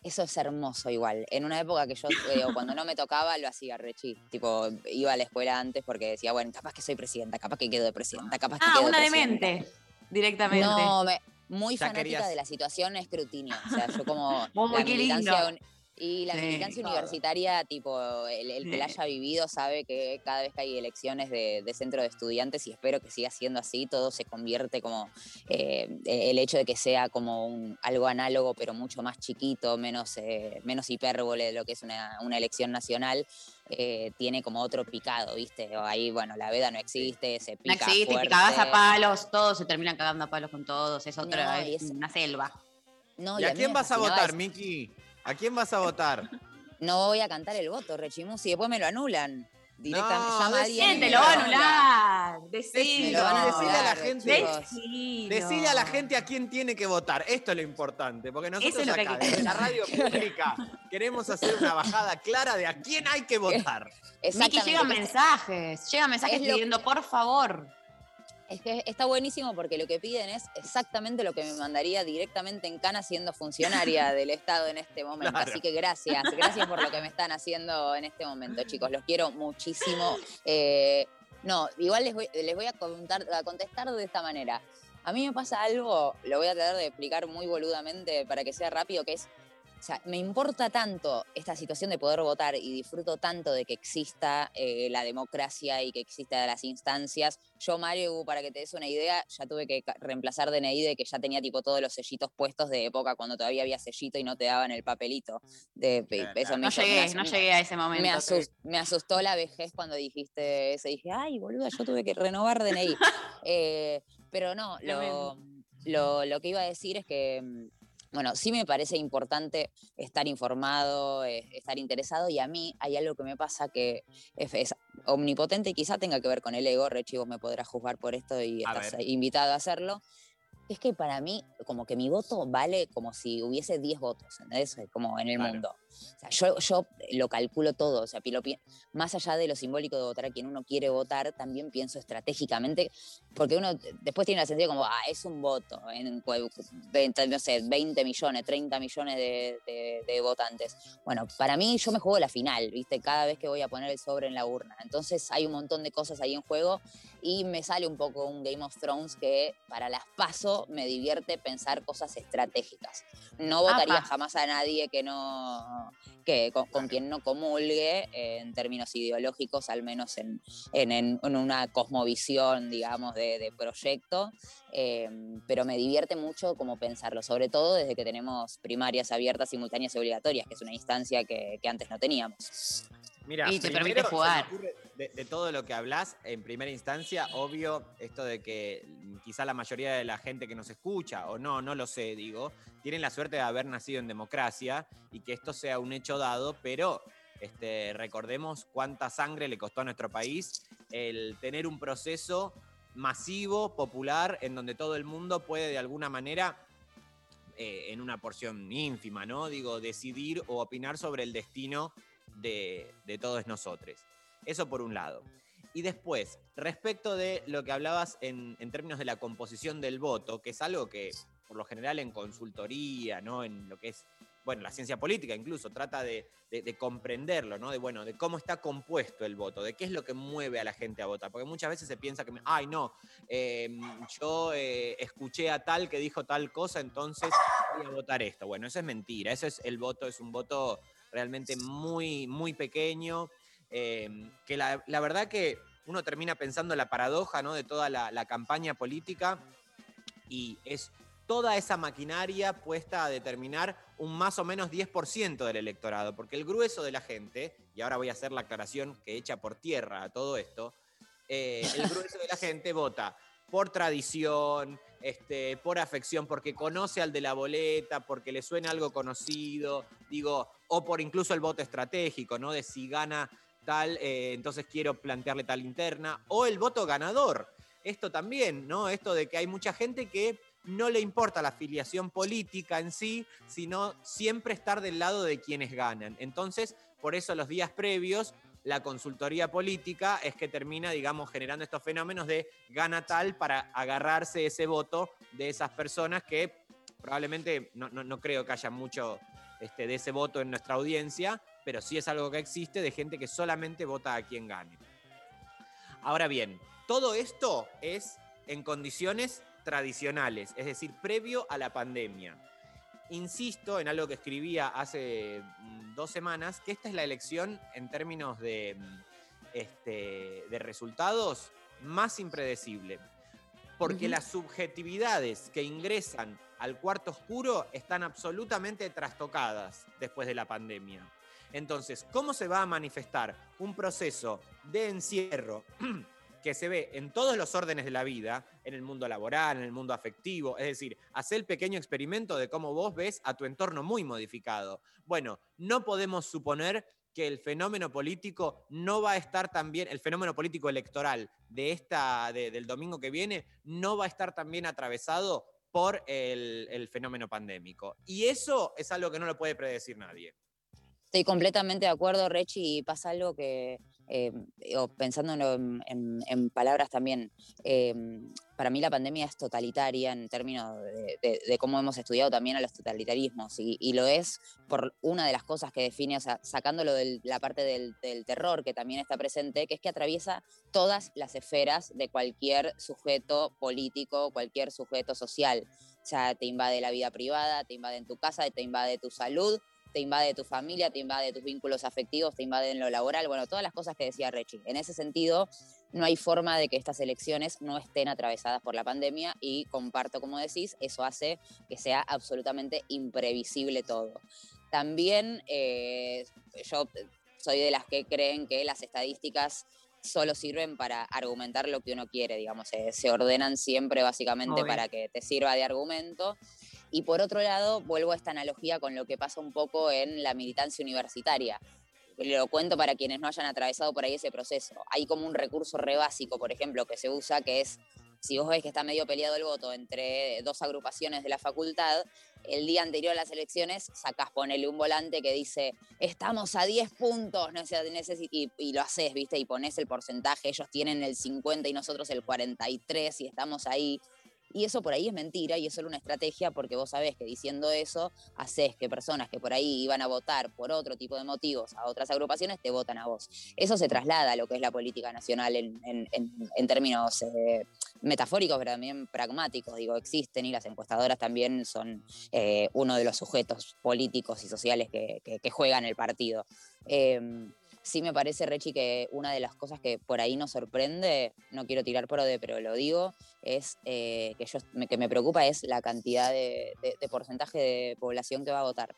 Eso es hermoso igual. En una época que yo, cuando no me tocaba, lo hacía Rechi. Tipo, iba a la escuela antes porque decía, bueno, capaz que soy presidenta, capaz que quedo de presidenta, capaz que Ah, quedo una presidenta. demente. Directamente. No, me- muy Ya fanática querías- de la situación escrutinio. O sea, yo como la qué militancia lindo. Y la Sí. militancia universitaria, tipo, el, el que la haya vivido sabe que cada vez que hay elecciones de, de centro de estudiantes, y espero que siga siendo así, todo se convierte como eh, el hecho de que sea como un, algo análogo, pero mucho más chiquito, menos, eh, menos hipérbole de lo que es una, una elección nacional, eh, tiene como otro picado, ¿viste? O ahí, bueno, la veda no existe, se No pica existe, te cagás a palos, todos se terminan cagando a palos con todos, es otra, No, es una selva. No, ¿Y y a quién vas a votar. Miki? ¿A quién vas a votar? No voy a cantar el voto, Rechimusi, después me lo anulan. Directamente No, llama a alguien. ¿Quién y te lo va a anula. anular? Decilo. van Decile a la anular, gente-. Decilo. Decile a la gente a quién tiene que votar. Esto es lo importante, porque nosotros que acá, que desde la radio pública, queremos hacer una bajada clara de a quién hay que votar. Miki, llegan mensajes, llegan mensajes lo- pidiendo, por favor. Es que está buenísimo porque lo que piden es exactamente lo que me mandaría directamente en Cana siendo funcionaria del Estado en este momento. Claro. Así que gracias, gracias por lo que me están haciendo en este momento, chicos. Los quiero muchísimo. Eh, no, igual les voy, les voy a, contar, a contestar de esta manera. A mí me pasa algo, lo voy a tratar de explicar muy boludamente para que sea rápido, que es o sea, me importa tanto esta situación de poder votar y disfruto tanto de que exista eh, la democracia y que exista las instancias. Yo, Mario, para que te des una idea, ya tuve que reemplazar DNI de que ya tenía tipo todos los sellitos puestos de época cuando todavía había sellito y no te daban el papelito. De, Claro. eso me No hizo- me llegué, no llegué a ese momento. me asustó la vejez cuando dijiste eso. Dije, ay, boluda, yo tuve que renovar DNI. Eh, pero no, lo, lo, lo que iba a decir es que, mm, bueno, sí me parece importante estar informado, eh, estar interesado, y a mí hay algo que me pasa que es, es omnipotente y quizá tenga que ver con el ego. Rechi, vos me podrás juzgar por esto y A estás ver. invitado a hacerlo. Es que para mí, como que mi voto vale como si hubiese 10 votos, ¿entendés? Como en el Claro. mundo. O sea, yo, yo lo calculo todo, o sea, lo más allá de lo simbólico de votar a quien uno quiere votar, también pienso estratégicamente, porque uno después tiene el sentido como, ah, es un voto, en, 20, no sé, 20 millones, 30 millones de, de- de votantes. Bueno, para mí yo me juego la final, ¿viste? Cada vez que voy a poner el sobre en la urna. Entonces hay un montón de cosas ahí en juego y me sale un poco un Game of Thrones que para las paso me divierte pensar cosas estratégicas. No votaría Apa. jamás a nadie que no que con, con quien no comulgue eh, en términos ideológicos, al menos en, en- en- una cosmovisión, digamos, de, de proyecto. eh, pero me divierte mucho como pensarlo, sobre todo desde que tenemos primarias abiertas, simultáneas y obligatorias, que es una instancia que, que antes no teníamos. Mira, Y te primero permite se me jugar. ocurre De, todo lo que hablas, en primera instancia, obvio, esto de que quizá la mayoría de la gente que nos escucha, o no, no lo sé, digo, tienen la suerte de haber nacido en democracia y que esto sea un hecho dado, pero este, recordemos cuánta sangre le costó a nuestro país el tener un proceso masivo, popular, en donde todo el mundo puede de alguna manera eh, en una porción ínfima, ¿no? Digo, decidir o opinar sobre el destino de, de todos nosotros. Eso por un lado. Y después, respecto de lo que hablabas en, términos de la composición del voto, que es algo que por lo general en consultoría, ¿no? En lo que es, bueno, la ciencia política incluso, trata de, de- de comprenderlo, ¿no? De, bueno, de cómo está compuesto el voto, de qué es lo que mueve a la gente a votar. Porque muchas veces se piensa que, ay, no, eh, yo eh, escuché a tal que dijo tal cosa, entonces voy a votar esto. Bueno, eso es mentira, eso es el voto, es un voto realmente muy, muy pequeño, eh, que la, verdad que uno termina pensando la paradoja ¿no? de toda la, la campaña política y es toda esa maquinaria puesta a determinar un más o menos 10% del electorado, porque el grueso de la gente, y ahora voy a hacer la aclaración que echa por tierra a todo esto, eh, el grueso de la gente vota por tradición, este, por afección, porque conoce al de la boleta, porque le suena algo conocido, digo, o por incluso el voto estratégico, ¿no? De si gana tal, eh, entonces quiero plantearle tal interna, o el voto ganador. Esto también, ¿no? Esto de que hay mucha gente que no le importa la afiliación política en sí, sino siempre estar del lado de quienes ganan. Entonces, por eso los días previos, la consultoría política es que termina, digamos, generando estos fenómenos de gana tal para agarrarse ese voto de esas personas que probablemente no, creo que haya mucho este, de ese voto en nuestra audiencia, pero sí es algo que existe de gente que solamente vota a quien gane. Ahora bien, todo esto es en condiciones tradicionales, es decir, previo a la pandemia. Insisto en algo que escribía hace mm, dos semanas, que esta es la elección en términos de, mm, este, de resultados más impredecible. Porque las subjetividades que ingresan al cuarto oscuro están absolutamente trastocadas después de la pandemia. Entonces, ¿cómo se va a manifestar un proceso de encierro que se ve en todos los órdenes de la vida, en el mundo laboral, en el mundo afectivo? Es decir, hacer el pequeño experimento de cómo vos ves a tu entorno muy modificado. Bueno, no podemos suponer que el fenómeno político no va a estar también, el fenómeno político electoral de esta, de- del domingo que viene, no va a estar también atravesado por el, el fenómeno pandémico. Y eso es algo que no lo puede predecir nadie. Estoy completamente de acuerdo, Rechi, y pasa algo que, eh, pensándolo en, palabras también, eh, para mí la pandemia es totalitaria en términos de, cómo hemos estudiado también a los totalitarismos, y, y lo es por una de las cosas que define, o sea, sacándolo de la parte del, del terror que también está presente, que es que atraviesa todas las esferas de cualquier sujeto político, cualquier sujeto social. O sea, te invade la vida privada, te invade en tu casa, te invade tu salud, te invade tu familia, te invade tus vínculos afectivos, te invade en lo laboral, bueno, todas las cosas que decía Rechi. En ese sentido, no hay forma de que estas elecciones no estén atravesadas por la pandemia y comparto, como decís, eso hace que sea absolutamente imprevisible todo. También eh, yo soy de las que creen que las estadísticas solo sirven para argumentar lo que uno quiere, digamos, se, se ordenan siempre básicamente Obvio. para que te sirva de argumento. Y por otro lado, vuelvo a esta analogía con lo que pasa un poco en la militancia universitaria. Lo cuento para quienes no hayan atravesado por ahí ese proceso. Hay como un recurso re básico, por ejemplo, que se usa, que es, si vos ves que está medio peleado el voto entre dos agrupaciones de la facultad, el día anterior a las elecciones sacás, ponele un volante que dice, estamos a 10 puntos, no y, y lo haces, ¿viste? Y pones el porcentaje, ellos tienen el 50 y nosotros el 43 y estamos ahí. Y eso por ahí es mentira y es solo una estrategia porque vos sabés que diciendo eso haces que personas que por ahí iban a votar por otro tipo de motivos a otras agrupaciones te votan a vos. Eso se traslada a lo que es la política nacional en, en- términos eh, metafóricos, pero también pragmáticos. Digo, existen y las encuestadoras también son eh, uno de los sujetos políticos y sociales que, juegan el partido. Eh, sí me parece, Rechi, que una de las cosas que por ahí nos sorprende, no quiero tirar por de, pero lo digo, es eh, que, yo, me, que me preocupa es la cantidad de, de- de porcentaje de población que va a votar.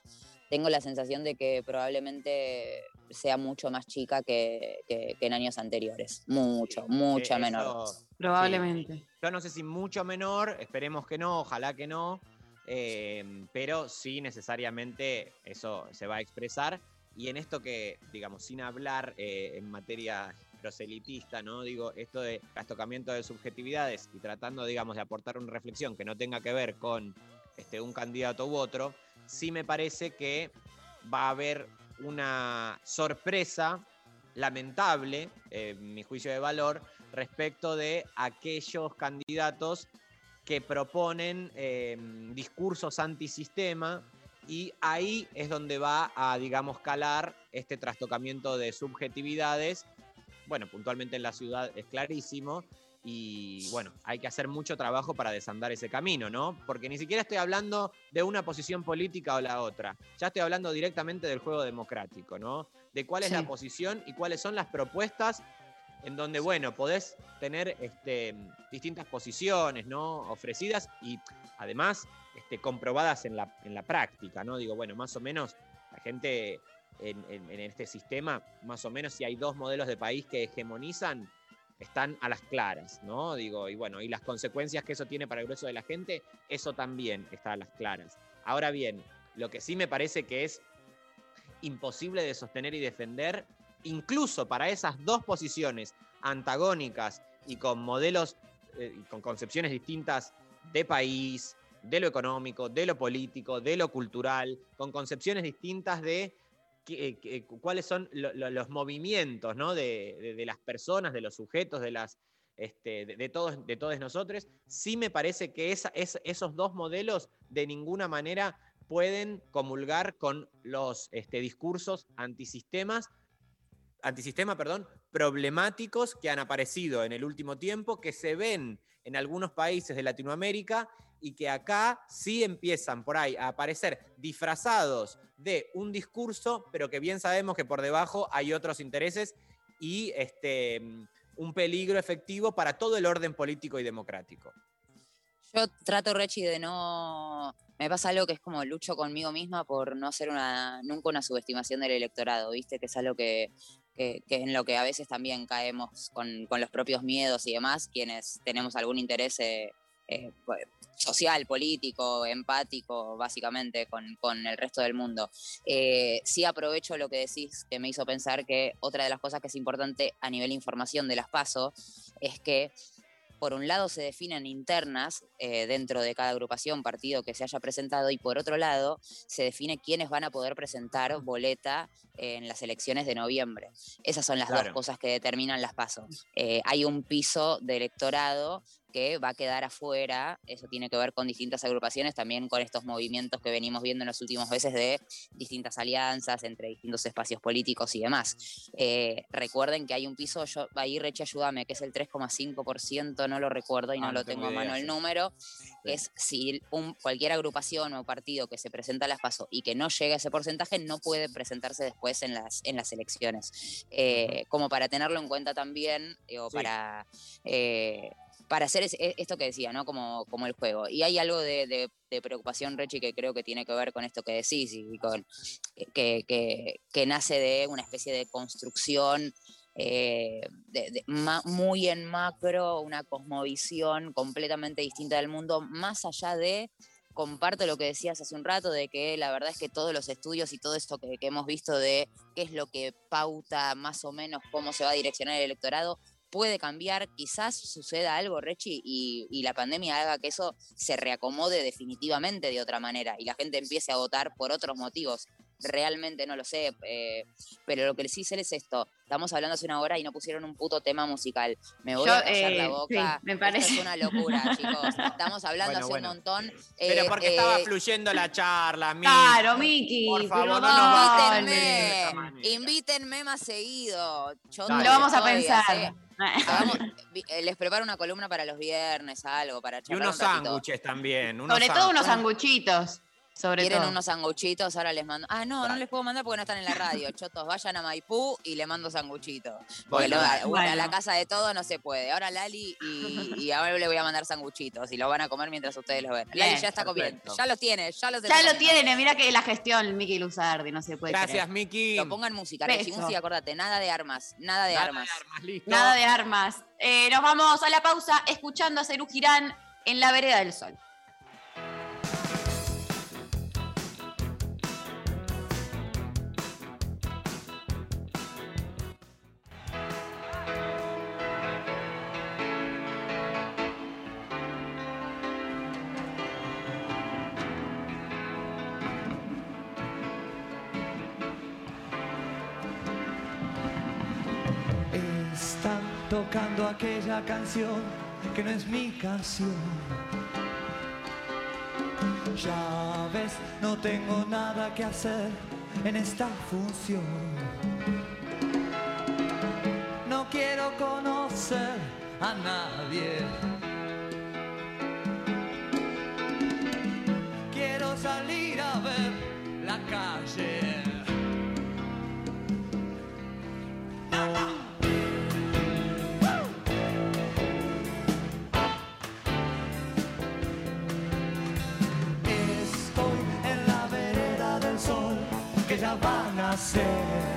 Tengo la sensación de que probablemente sea mucho más chica que, que- que en años anteriores. Mucho, mucho Eh, menor. Probablemente. Yo no sé si mucho menor, esperemos que no, ojalá que no, eh, pero sí necesariamente eso se va a expresar. Y en esto que, digamos, sin hablar eh, en materia proselitista, ¿no? Digo, esto de trastocamiento de subjetividades y tratando, digamos, de aportar una reflexión que no tenga que ver con este, un candidato u otro, sí me parece que va a haber una sorpresa lamentable, eh, mi juicio de valor, respecto de aquellos candidatos que proponen eh, discursos antisistema y ahí es donde va a, digamos, calar este trastocamiento de subjetividades. Bueno, puntualmente en la ciudad es clarísimo y bueno, hay que hacer mucho trabajo para desandar ese camino, ¿no? Porque ni siquiera estoy hablando de una posición política o la otra, ya estoy hablando directamente del juego democrático, ¿no? De cuál es Sí. la posición y cuáles son las propuestas en donde, bueno, podés tener este, distintas posiciones, ¿no? Ofrecidas y además este, comprobadas en la, en la práctica, ¿no? Digo, bueno, más o menos la gente en, en- en este sistema, más o menos si hay dos modelos de país que hegemonizan, están a las claras, ¿no? Digo, y bueno, y las consecuencias que eso tiene para el grueso de la gente, eso también está a las claras. Ahora bien, lo que sí me parece que es imposible de sostener y defender, incluso para esas dos posiciones antagónicas y con modelos, eh, con concepciones distintas de país, de lo económico, de lo político, de lo cultural, con concepciones distintas de qué- cuáles son lo- lo- los movimientos ¿no? de, las personas, de los sujetos, de las... este, de, todos, de todos nosotros, sí me parece que esos dos modelos de ninguna manera pueden comulgar con los este, discursos antisistemas, antisistema, perdón, problemáticos que han aparecido en el último tiempo, que se ven en algunos países de Latinoamérica y que acá sí empiezan por ahí a aparecer disfrazados de un discurso, pero que bien sabemos que por debajo hay otros intereses y este, un peligro efectivo para todo el orden político y democrático. Yo trato, Rechi, de no. Me pasa algo que es como lucho conmigo misma por no hacer nunca una subestimación del electorado, ¿viste? Que es algo que, que- que en lo que a veces también caemos con, con los propios miedos y demás, quienes tenemos algún interés eh, eh, pues, social, político, empático, básicamente, con, con el resto del mundo. Eh, sí aprovecho lo que decís, que me hizo pensar que otra de las cosas que es importante a nivel información de las PASO es que por un lado se definen internas eh, dentro de cada agrupación, partido que se haya presentado, y por otro lado se define quiénes van a poder presentar boleta en las elecciones de noviembre. Esas son las Claro. dos cosas que determinan las pasos. hay un piso de electorado que va a quedar afuera, eso tiene que ver con distintas agrupaciones, también con estos movimientos que venimos viendo en los últimos meses de distintas alianzas entre distintos espacios políticos y demás. Eh, recuerden que hay un piso, yo, ahí Rechi, ayúdame, que es el 3,5%, no lo recuerdo y Ah, no, no lo tengo a idea, mano el sí. número, es si un, cualquier agrupación o partido que se presenta a las PASO y que no llegue a ese porcentaje no puede presentarse después en las, en las elecciones. Eh, como para tenerlo en cuenta también, eh, o Sí. para... eh, para hacer e- esto que decía, ¿no? Como, el juego. Y hay algo de, preocupación, Rechi, que creo que tiene que ver con esto que decís y con que, nace de una especie de construcción eh, de ma- muy en macro, una cosmovisión completamente distinta del mundo, más allá de comparto lo que decías hace un rato, de que la verdad es que todos los estudios y todo esto que, que hemos visto de qué es lo que pauta más o menos cómo se va a direccionar el electorado, puede cambiar, quizás suceda algo, Rechi, y, y la pandemia haga que eso se reacomode definitivamente de otra manera y la gente empiece a votar por otros motivos. Realmente no lo sé, eh, pero lo que sí sé es esto. Estamos hablando hace una hora y no pusieron un puto tema musical. Me voy Yo, a callar eh, la sí, boca. me Esto parece. es una locura, chicos. Estamos hablando Bueno, hace bueno. un montón. Pero Eh, porque eh, estaba fluyendo la charla, Miki. Claro, Miki. Por favor, no esa Invítenme, manera. invítenme más seguido. Yo Dale. Lo vamos a pensar. así. Hagamos- vi- eh, les preparo una columna para los viernes, algo, para Y charlar unos un ratito. sándwiches también. unos Sobre todo unos sanguchitos. Sobre Quieren todo. unos sanguchitos, ahora les mando. Ah, no, no les puedo mandar porque no están en la radio. Chotos, vayan a Maipú y le mando sanguchitos. Porque Bueno, lo- a- bueno, a la casa de todos no se puede. Ahora Lali y, y ahora le voy a mandar sanguchitos y los van a comer mientras ustedes los ven. Lali Bien, ya está comiendo. Ya los tiene, ya los Ya lo tienen, mira que la gestión, Miki Luzardi, no se puede Gracias. Miki. Lo pongan música, Rechi, música, acordate, nada de armas, nada de Nada armas. listo. Nada de armas. Eh, nos vamos a la pausa escuchando a Cerú Girán en la vereda del sol. Aquella canción que no es mi canción. Ya ves, no tengo nada que hacer en esta función. No quiero conocer a nadie. Quiero salir a ver la calle. Estoy que ya va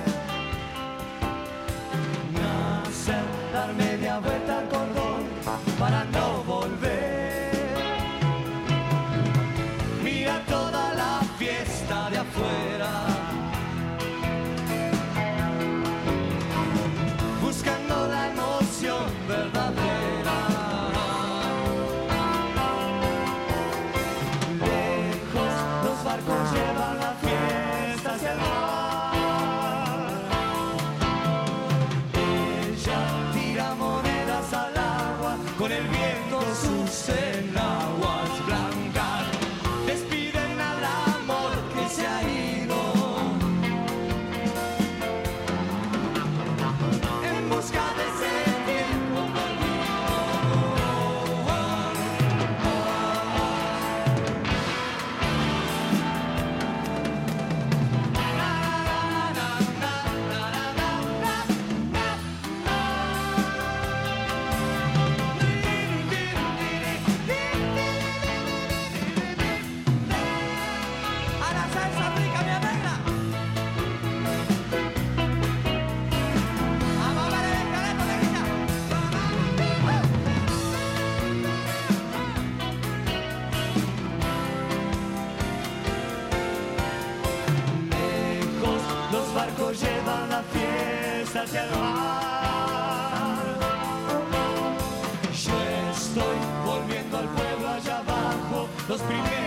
primero.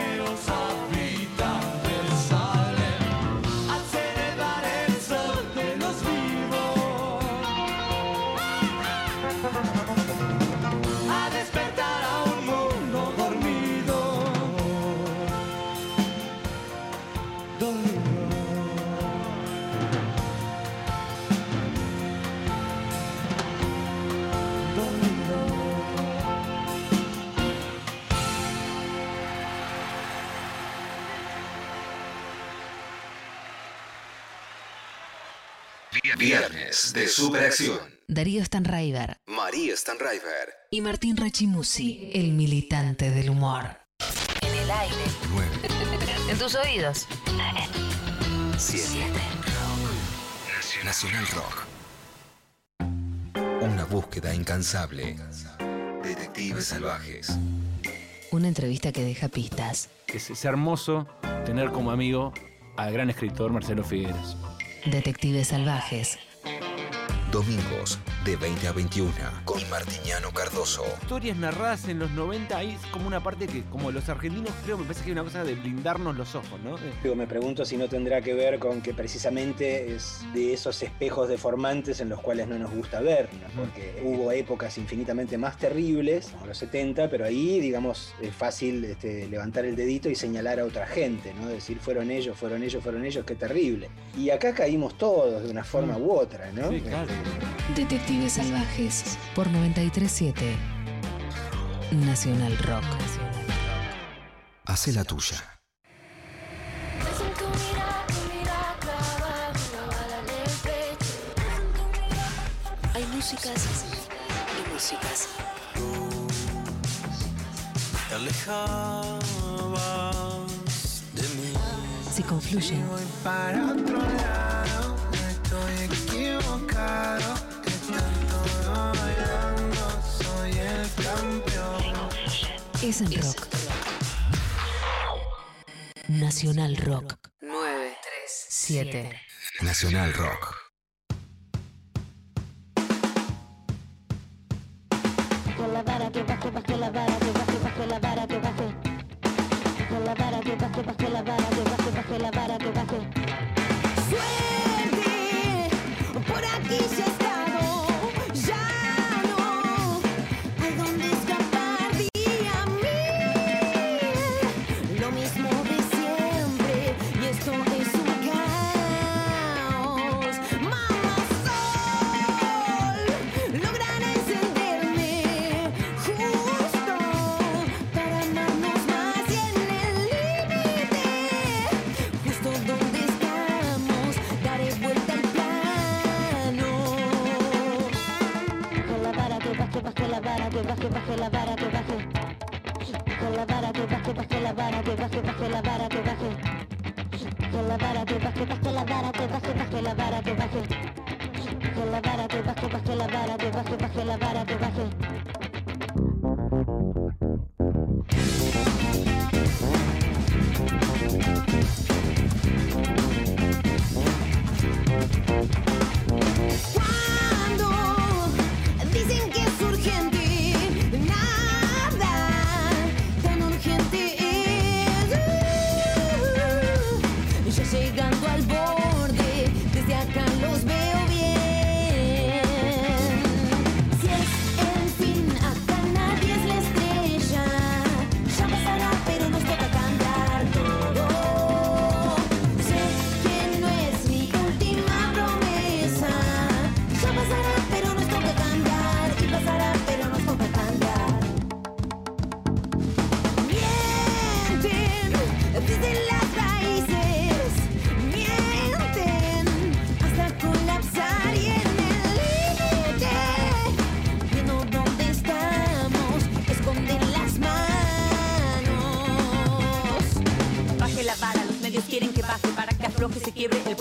Superacción. Darío Stanraiver María Stanraiver. y Martín Rachimusi, el militante del humor. En el aire. 9, En tus oídos. 7. Nacional Rock. Una búsqueda incansable. Detectives salvajes. Una entrevista que deja pistas. Es, es hermoso tener como amigo al gran escritor Marcelo Figueres. Detectives salvajes. Domingos de 20 a 21 con Martiñano Cardoso. Historias narradas en los 90 ahí es como una parte que, como los argentinos, creo me parece que hay una cosa de blindarnos los ojos, ¿no? Eh, Digo, me pregunto si no tendrá que ver con que precisamente es de esos espejos deformantes en los cuales no nos gusta ver, ¿no? porque hubo épocas infinitamente más terribles, como los 70, pero ahí, digamos, es fácil este, levantar el dedito y señalar a otra gente, ¿no? decir, fueron ellos, fueron ellos, fueron ellos, qué terrible. Y acá caímos todos de una forma u otra, ¿no? Sí, claro. Detectives salvajes por 937 Nacional Rock. Hace la tuya. Hay músicas y músicas. Te alejabas de mí. Se confluyen. Voy para otro lado, bailando, soy el campeón. Es en rock. Nacional Rock. 9, 7. Nacional Rock. Bajo la vara que baje, baje la vara que baje, baje la vara que baje. Bajo la vara que baje, baje la vara que baje, baje la vara que baje. Baje, baje la vara que baje. Baje, baje la vara que baje, baje la vara que baje. La vara baje, baje la vara que baje, baje la vara baje. Baje, baje la vara que baje, baje la vara baje.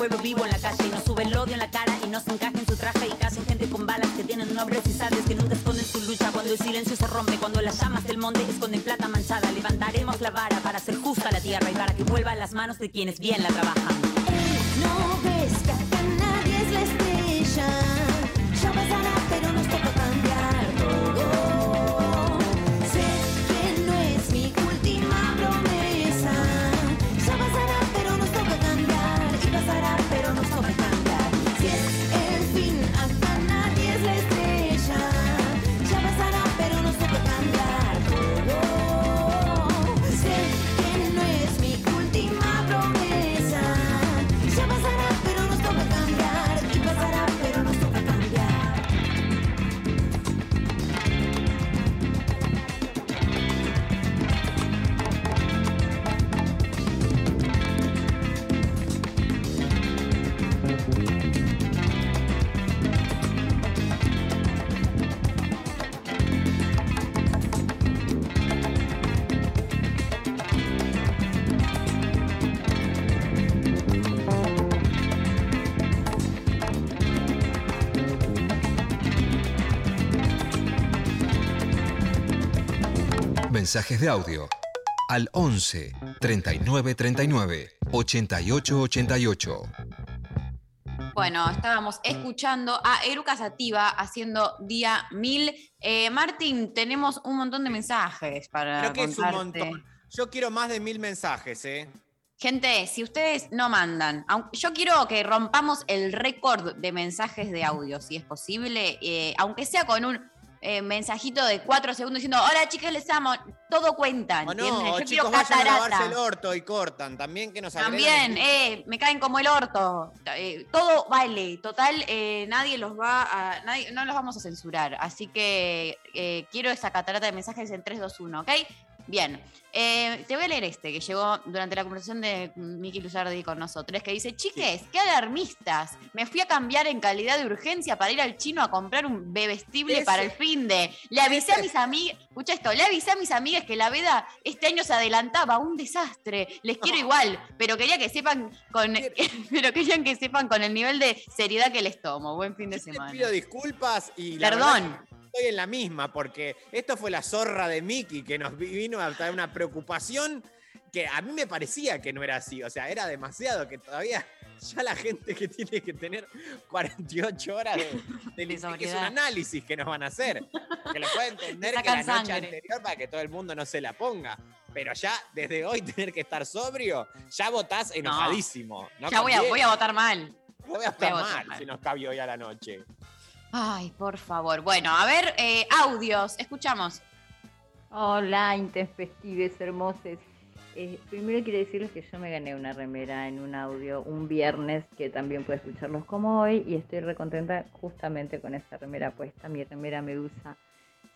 Pueblo vivo en la calle y nos sube el odio en la cara y nos encaja en su traje y casen gente con balas que tienen nombres y sabes que nunca esconden su lucha cuando el silencio se rompe, cuando las llamas del monte esconden plata manchada, levantaremos la vara para hacer justa la tierra y para que vuelva a las manos de quienes bien la trabajan. Mensajes de audio al 11 39 39 88 88. Bueno, estábamos escuchando a Eruca Sativa haciendo día 1000. Eh, Martín, tenemos un montón de mensajes para Creo que es un montón. Yo quiero más de mil mensajes, ¿eh? Gente, si ustedes no mandan, yo quiero que rompamos el récord de mensajes de audio, si es posible, eh, aunque sea con un eh, mensajito de cuatro segundos diciendo, hola chicas, les amo, todo cuenta, no, o yo chicos, quiero vayan a lavarse el orto y cortan. También que nos También, eh, me caen como el orto. Eh, todo vale. Total, eh, nadie los va a. Nadie, no los vamos a censurar. Así que eh, quiero esa catarata de mensajes en 3, 2, 1, ¿ok? Bien. Eh, te voy a leer este que llegó durante la conversación de Miki Luzardi con nosotros, que dice: Chiques, qué alarmistas. Me fui a cambiar en calidad de urgencia para ir al chino a comprar un bebestible Ese- para el fin de. Le avisé a mis amigas. Escucha esto, le avisé a mis amigas que la veda este año se adelantaba, un desastre. Les quiero igual, pero quería que sepan con. pero querían que sepan con el nivel de seriedad que les tomo. Buen fin de Te semana. pido disculpas y la Perdón. verdad estoy en la misma porque esto fue la zorra de Mickey que nos vi- vino a traer una preocupación que a mí me parecía que no era así, o sea, era demasiado que todavía ya la gente que tiene que tener 48 horas de, de que es un análisis que nos van a hacer, que lo puede entender que la noche sangre. anterior para que todo el mundo no se la ponga. Pero ya desde hoy tener que estar sobrio, ya votás enojadísimo. No ya voy a, conviene. voy a votar mal. Voy a estar voy a votar mal mal. si nos cabe hoy a la noche. Ay, por favor. Bueno, a ver, eh, audios. Escuchamos. Hola, intempestives hermosos. Eh, primero quiero decirles que yo me gané una remera en un audio un viernes que también puede escucharlos como hoy y estoy recontenta justamente con esa remera puesta, mi remera Medusa.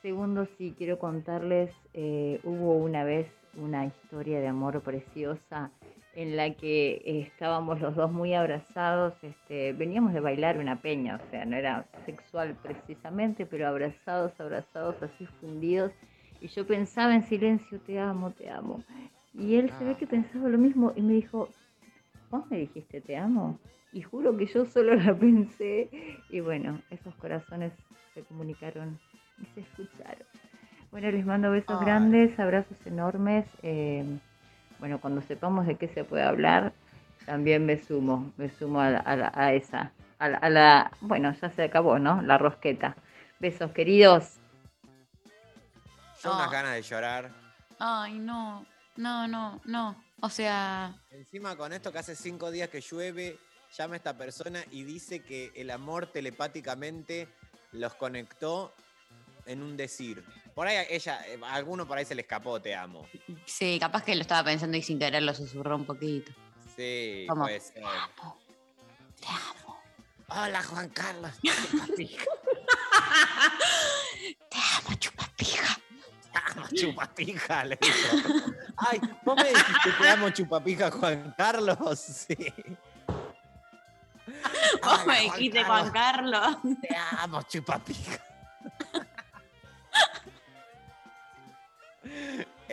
Segundo, sí, quiero contarles, eh, hubo una vez una historia de amor preciosa en la que eh, estábamos los dos muy abrazados, este, veníamos de bailar una peña, o sea, no era sexual precisamente, pero abrazados, abrazados, así fundidos, y yo pensaba en silencio, te amo, te amo. Y él se ve que pensaba lo mismo y me dijo, ¿vos me dijiste te amo? Y juro que yo solo la pensé, y bueno, esos corazones se comunicaron y se escucharon. Bueno, les mando besos Ay. grandes, abrazos enormes. eh, bueno, cuando sepamos de qué se puede hablar, también me sumo, me sumo a, la- a a esa, a la, a la- bueno, ya se acabó, ¿no? La rosqueta. Besos, queridos. Yo No. unas ganas de llorar. Ay, no. No, no, no. O sea, Encima con esto que hace cinco días que llueve, llama esta persona y dice que el amor telepáticamente los conectó en un decir. Por ahí ella, eh, a alguno por ahí se le escapó, te amo. sí, capaz que lo estaba pensando y sin querer lo susurró un poquito. Sí, ¿Cómo? puede ser. Te amo. Hola, Juan Carlos. Te amo, chupapija. Te amo, chupapija, le dijo. Ay, ¿vos me dijiste te amo, chupapija, Juan Carlos? Sí. Vos me dijiste, Juan Carlos. Te amo, chupapija.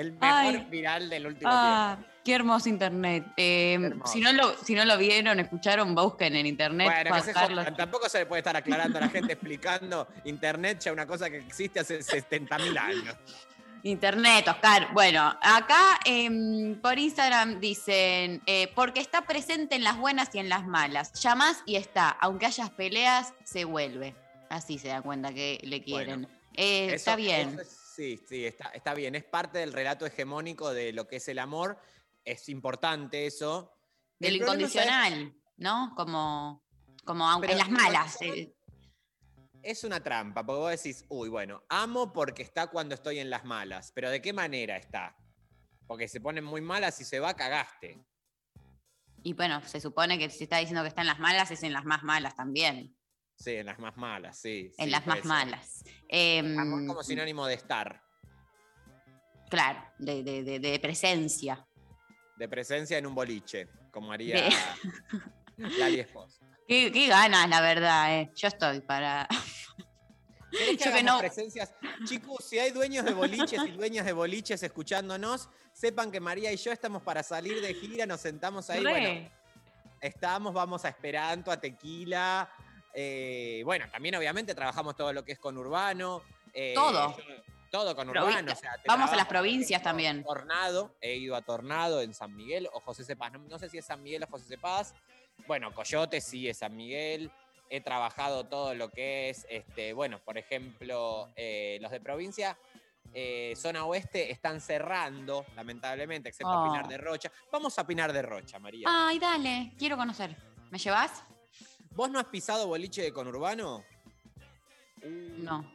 El mejor Ay. viral del último Ah, Qué hermoso internet. Eh, hermoso. si, no lo, si no lo vieron, escucharon, busquen en internet. Bueno, que se tampoco se le puede estar aclarando a la gente explicando internet ya una cosa que existe hace 70.000 años. Internet, Oscar. Bueno, acá em, por Instagram dicen, eh, porque está presente en las buenas y en las malas. Llamás y está. Aunque hayas peleas, se vuelve. Así se dan cuenta que le quieren. Eh, Eso- está bien. eso es- sí, sí, está, está bien. Es parte del relato hegemónico de lo que es el amor. Es importante eso. De lo incondicional, ¿no? Como, como aunque Pero en las malas. eh, Es una trampa, porque vos decís, uy, bueno, amo porque está cuando estoy en las malas, pero ¿de qué manera está? Porque se ponen muy malas y se va, cagaste. y bueno, se supone que si está diciendo que está en las malas, es en las más malas también. Sí, en las más malas, sí. En sí, las más malas. Em, Amor como sinónimo de estar, Claro, de, de- de- de presencia. de presencia en un boliche, como haría Lali Esposa. Qué, qué ganas, la verdad, eh. Yo estoy para. ¿Querés que Yo que no- presencias? Chicos, si hay dueños de boliches y dueñas de boliches escuchándonos, sepan que María y yo estamos para salir de gira, nos sentamos ahí, Re. bueno, estamos, vamos a Esperanto, a Tequila. Eh, bueno, también obviamente trabajamos todo lo que es con Urbano. eh, Todo. yo- todo con Urbano. o sea, te Vamos a las provincias también. Tornado, he ido a Tornado en San Miguel o José Cepaz. No, no sé si es San Miguel o José Cepaz. Bueno, Coyote sí es San Miguel. He trabajado todo lo que es, este, bueno, por ejemplo, eh, los de provincia, eh, zona oeste, están cerrando, lamentablemente, excepto Oh. Pinar de Rocha. Vamos a Pinar de Rocha, María. Ay, dale, quiero conocer. ¿Me llevas? ¿Vos no has pisado boliche de conurbano? No.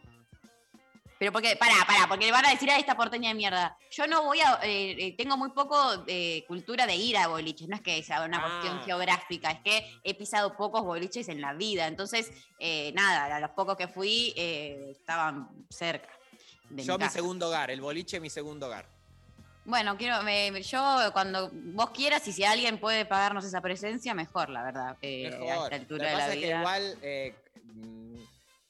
Pero porque, pará, pará, porque le van a decir a esta porteña de mierda. Yo no voy a. eh, eh, tengo muy poco eh, cultura de ir a boliches. No es que sea una cuestión Ah. geográfica, es que he pisado pocos boliches en la vida. Entonces, eh, nada, a los pocos que fui eh, estaban cerca. De Yo mi mi segundo hogar, el boliche mi segundo hogar. Bueno, quiero, me- yo cuando vos quieras y si alguien puede pagarnos esa presencia, mejor, la verdad. eh, a Mejor. esta altura Lo la pasa es que igual. eh, mm,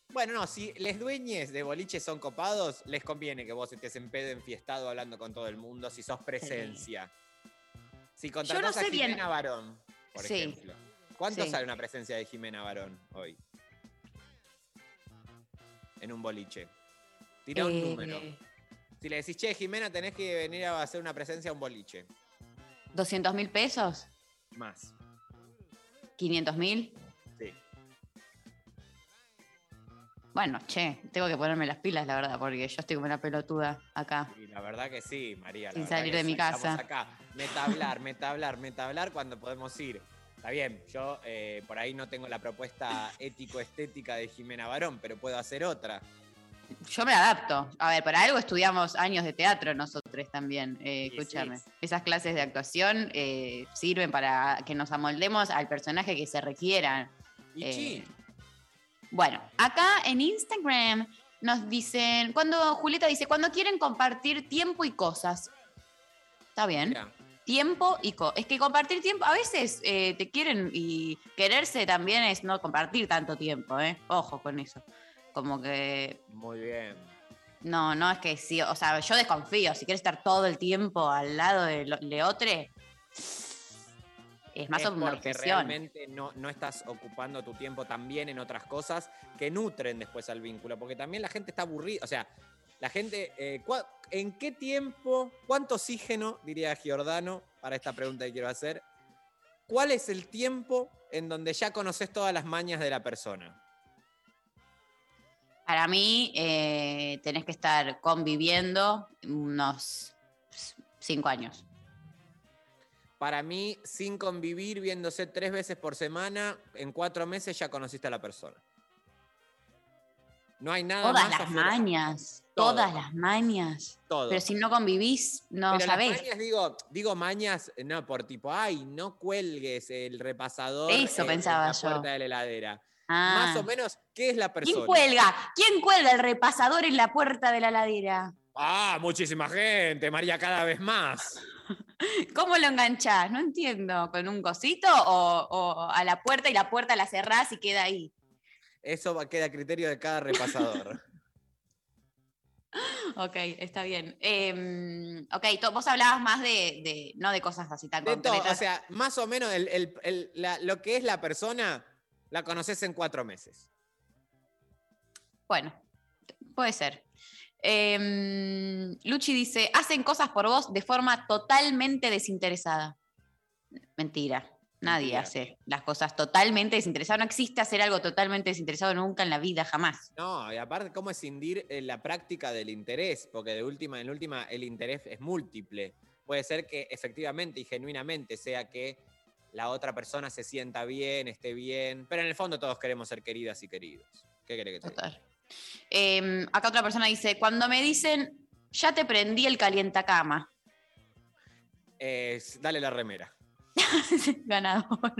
bueno, no, si les dueñes de boliches son copados, les conviene que vos estés en pedo enfiestado hablando con todo el mundo si sos presencia. Si contratás sé a bien. Jimena Barón, por Sí. ejemplo. ¿Cuánto Sí. sale una presencia de Jimena Barón hoy? En un boliche. Tira un Eh, número. Si le decís, che, Jimena, tenés que venir a hacer una presencia a un boliche. 200 mil pesos, Más. 500 mil. Sí. Bueno, che, tengo que ponerme las pilas, la verdad, porque yo estoy como una pelotuda acá. Y la verdad que sí, María. la Sin salir de mi sí, estamos casa. acá. Meta hablar, meta hablar, meta hablar cuando podemos ir. Está bien, yo eh, por ahí no tengo la propuesta ético-estética de Jimena Barón, pero puedo hacer otra. Yo me adapto. A ver, para algo estudiamos años de teatro nosotros también. Eh, escúchame. Esas clases de actuación eh, sirven para que nos amoldemos al personaje que se requiera. Eh, sí, Bueno, acá en Instagram nos dicen, cuando Julieta dice, cuando quieren compartir tiempo y cosas. Está bien. mira, Tiempo y cosas. Es que compartir tiempo, a veces eh, te quieren y quererse también es no compartir tanto tiempo, ¿eh? Ojo con eso. Como que muy bien. no, no es que sí, o sea, yo desconfío, si quieres estar todo el tiempo al lado de, otro, es más es o menos una porque obsesión. realmente no, no estás ocupando tu tiempo también en otras cosas que nutren después al vínculo, porque también la gente está aburrida, o sea, la gente, eh, ¿cuá- ¿en qué tiempo, cuánto oxígeno, diría Giordano, para esta pregunta que quiero hacer, cuál es el tiempo en donde ya conoces todas las mañas de la persona? Para mí, eh, tenés que estar conviviendo unos cinco años. Para mí, sin convivir, viéndose tres veces por semana, en cuatro meses ya conociste a la persona. No hay nada Todas más las afuera. mañas, Todo. todas las mañas. Todo. Pero si no convivís, no Pero las sabés. mañas, digo, digo mañas, no por tipo, ay, no cuelgues el repasador Eso en- pensaba en la yo. puerta de la heladera. Ah. Más o menos, ¿qué es la persona? ¿Quién cuelga? ¿Quién cuelga el repasador en la puerta de la ladera? Ah, muchísima gente, María, cada vez más. ¿Cómo lo enganchás? No entiendo. ¿Con un cosito o, o a la puerta y la puerta la cerrás y queda ahí? Eso queda a criterio de cada repasador. Ok, está bien. Em, ok, vos hablabas más de, de- no de cosas así tan De todo, o sea, más o menos el- el- el- la- lo que es la persona, la conoces en cuatro meses. Bueno, puede ser. Em, Luchi dice, hacen cosas por vos de forma totalmente desinteresada. Mentira. Nadie Mentira. hace las cosas totalmente desinteresadas. No existe hacer algo totalmente desinteresado nunca en la vida, jamás. No, y aparte, ¿cómo escindir eh, la práctica del interés? Porque de última, en última, el interés es múltiple. Puede ser que efectivamente y genuinamente sea que la otra persona se sienta bien, esté bien, pero en el fondo todos queremos ser queridas y queridos. ¿Qué querés que te diga? Total. Em, acá otra persona dice, cuando me dicen, ya te prendí el calientacama. Eh, dale la remera. Ganador.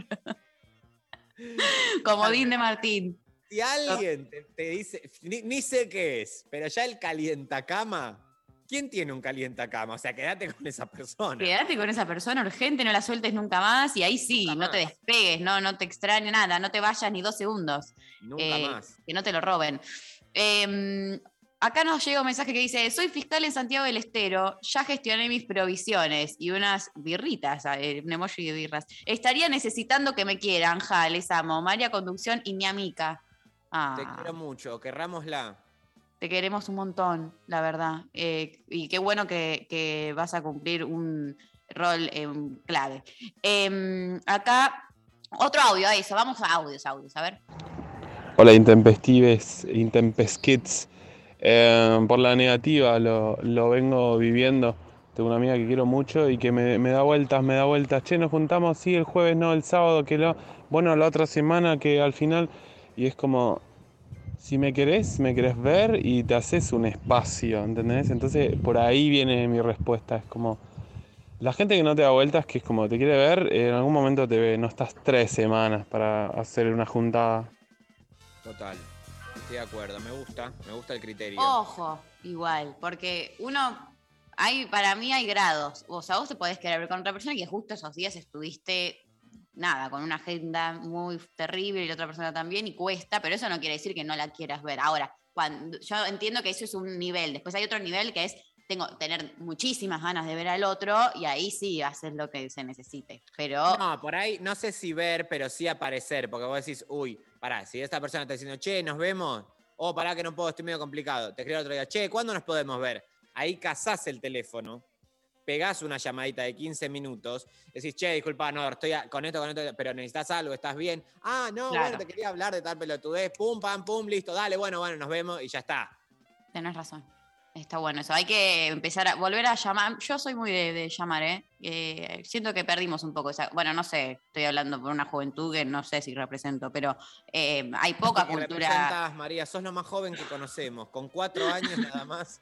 Comodín de Martín. Si alguien te, te dice, ni, ni sé qué es, pero ya el calientacama, ¿quién tiene un calientacama? O sea, quédate con esa persona. Quédate con esa persona urgente, no la sueltes nunca más y ahí sí, no te despegues, no, no te extrañe nada, no te vayas ni dos segundos. Nunca Eh, más. Que no te lo roben. Em, acá nos llega un mensaje que dice, soy fiscal en Santiago del Estero, ya gestioné mis provisiones y unas birritas, un emoji de birras. Estaría necesitando que me quieran, ja, les amo. María Conducción y mi amiga. Ah, Te quiero mucho, querrámosla. Te queremos un montón, la verdad. Eh, y qué bueno que, que vas a cumplir un rol em, clave. Em, acá, otro audio, eso. Vamos a audios, audios, a ver. Hola Intempestives, Intempeskits. Eh, por la negativa lo, lo vengo viviendo. Tengo una amiga que quiero mucho y que me, me da vueltas, me da vueltas. Che, nos juntamos, sí, el jueves, no, el sábado, que lo. Bueno, la otra semana que al final. Y es como. Si me querés, me querés ver y te haces un espacio, ¿entendés? Entonces por ahí viene mi respuesta. Es como. La gente que no te da vueltas, que es como te quiere ver, en algún momento te ve. No estás tres semanas para hacer una juntada. Total. Estoy de acuerdo, me gusta, me gusta el criterio. Ojo, igual, porque uno, hay, para mí hay grados. O sea, vos te podés querer ver con otra persona y que justo esos días estuviste, nada, con una agenda muy terrible y la otra persona también y cuesta, pero eso no quiere decir que no la quieras ver. Ahora, cuando, yo entiendo que eso es un nivel, después hay otro nivel que es tengo tener muchísimas ganas de ver al otro y ahí sí haces lo que se necesite. Pero No, por ahí no sé si ver, pero sí aparecer, porque vos decís, uy, pará, si esta persona está diciendo, che, nos vemos, oh, pará que no puedo, estoy medio complicado. Te escribo otro día, che, ¿cuándo nos podemos ver? Ahí cazás el teléfono, pegás una llamadita de 15 minutos, decís, che, disculpa, no, estoy a- con esto, con esto, pero necesitas algo, estás bien. Ah, no, Claro. bueno, te quería hablar de tal pelotudez, pum, pam, pum, listo, dale, bueno, bueno, nos vemos y ya está. Tenés razón. Está bueno eso. Hay que empezar a volver a llamar. Yo soy muy de, de llamar, ¿eh? Eh, Siento que perdimos un poco esa. Bueno, no sé, estoy hablando por una juventud que no sé si represento, pero eh, hay poca cultura, María, sos lo más joven que conocemos, con cuatro años nada más.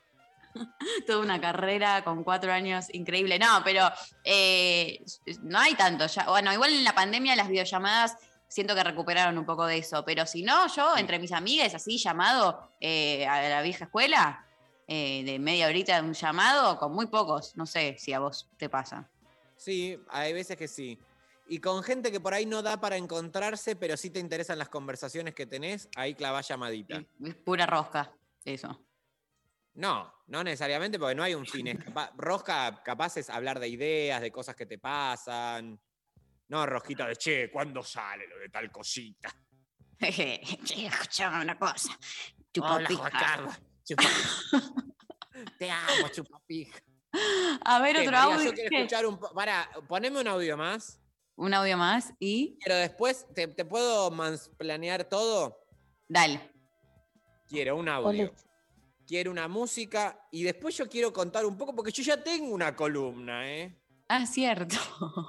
toda una carrera con cuatro años increíble. No, pero eh, no hay tanto. Ya, bueno, igual en la pandemia las videollamadas siento que recuperaron un poco de eso, pero si no, yo entre mis amigas, así llamado eh, a la vieja escuela, eh, de media horita de un llamado, con muy pocos. No sé si a vos te pasa. Sí, hay veces que sí. Y con gente que por ahí no da para encontrarse, pero sí te interesan las conversaciones que tenés, ahí clavás llamadita. Es pura rosca, eso. No, no necesariamente porque no hay un fin. Rosca capaz es hablar de ideas, de cosas que te pasan. No rosquita de, che, ¿cuándo sale lo de tal cosita? Che, escuchame una cosa. Hola, Chupapija. Carlos. Te amo, chupapija. A ver, otro María, audio. Yo quiero ¿Qué? escuchar un... Pará, poneme un audio más. Un audio más y. Pero después, ¿te, te puedo planear todo? Dale. Quiero un audio. Quiero una música y después yo quiero contar un poco, porque yo ya tengo una columna, ¿eh? Ah, cierto.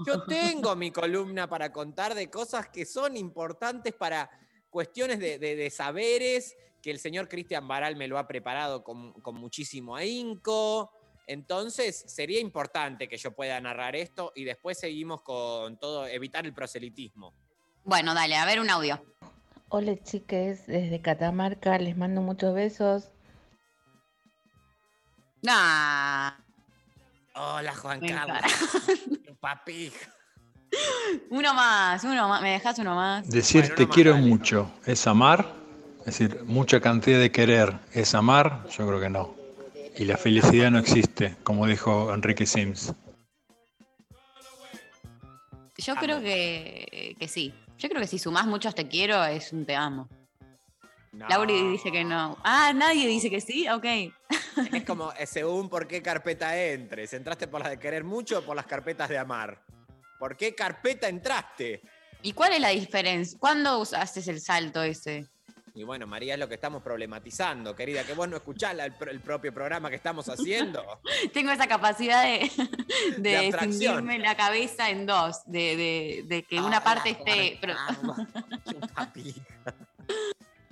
Yo tengo mi columna para contar de cosas que son importantes para cuestiones de, de- de saberes, que el señor Cristian Baral me lo ha preparado con, con muchísimo ahínco. Entonces, sería importante que yo pueda narrar esto y después seguimos con todo, evitar el proselitismo. Bueno, dale, a ver un audio. Hola chiques, desde Catamarca les mando muchos besos. Nah. Hola, Juan Me Carlos. Papi. Uno más, uno más. ¿Me dejas uno más? Decir te quiero mucho es amar, es decir, mucha cantidad de querer es amar, yo creo que no. y la felicidad no existe, como dijo Enrique Sims. Yo creo que, que sí. Yo creo que si sumás muchos te quiero es un te amo. No. Lauri dice que no. Ah, nadie dice que sí, ok. Es como eh, según por qué carpeta entres. ¿Entraste por las de querer mucho o por las carpetas de amar? ¿Por qué carpeta entraste? ¿Y cuál es la diferencia? ¿Cuándo haces el salto ese? Y bueno, María, es lo que estamos problematizando, querida, que vos no escuchás la- el, pro- el propio programa que estamos haciendo. Tengo esa capacidad de, de, De la cabeza en dos, de, de- de que una parte esté... pero-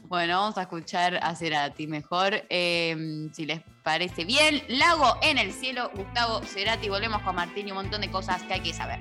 Bueno, vamos a escuchar a Cerati mejor, eh, si les parece bien. Lago en el cielo, Gustavo Cerati. Volvemos con Martín y un montón de cosas que hay que saber.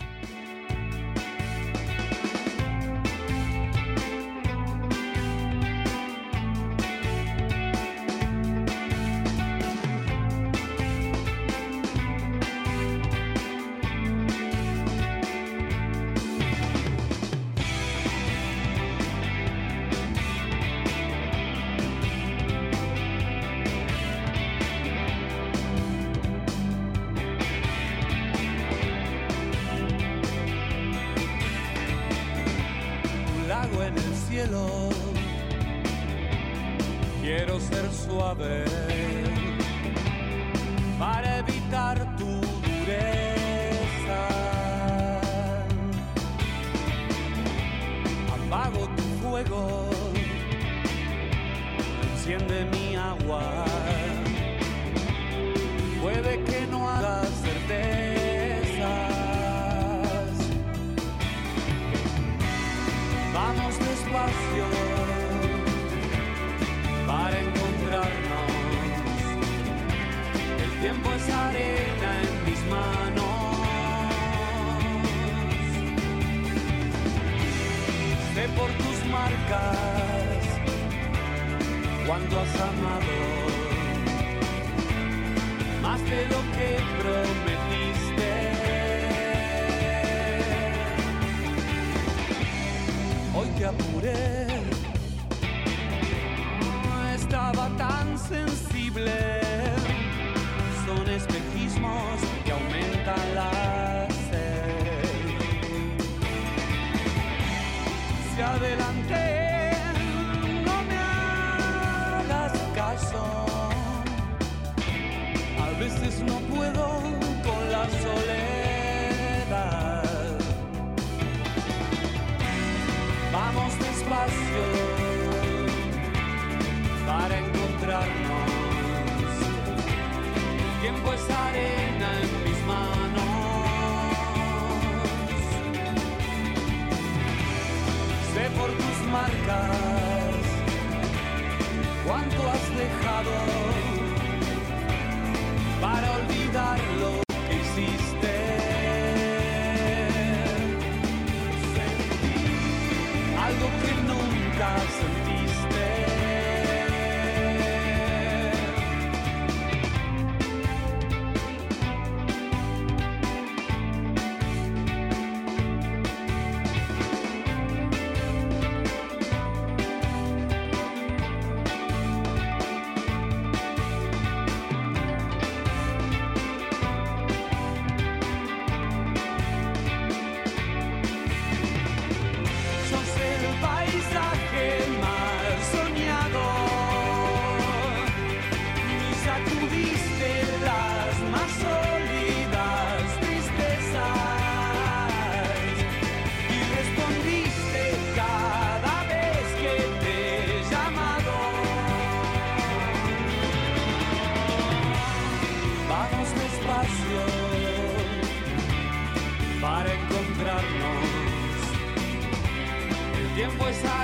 El tiempo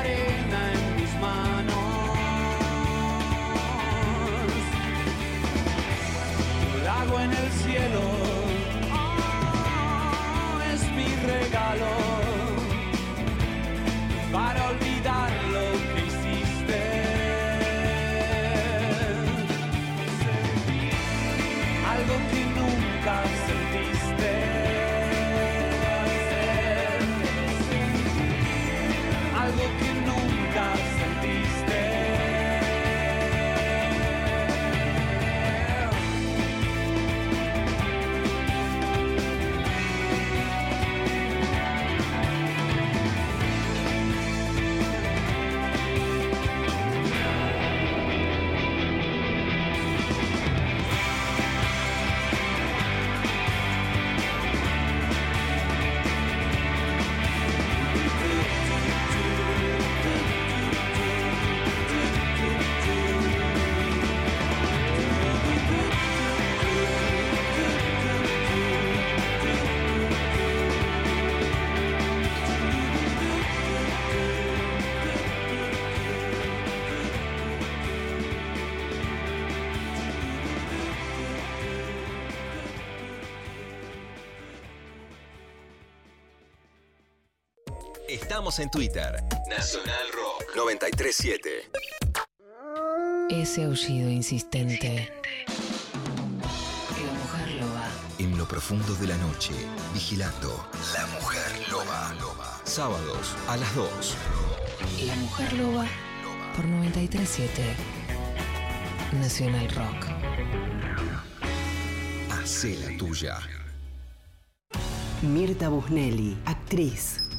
En Twitter. Nacional Rock 937. Ese aullido insistente. La mujer loba. En lo profundo de la noche, vigilando. La mujer loba. Sábados a las 2. La mujer loba por 937 Nacional Rock. Hacé la tuya. Mirta Busnelli, actriz.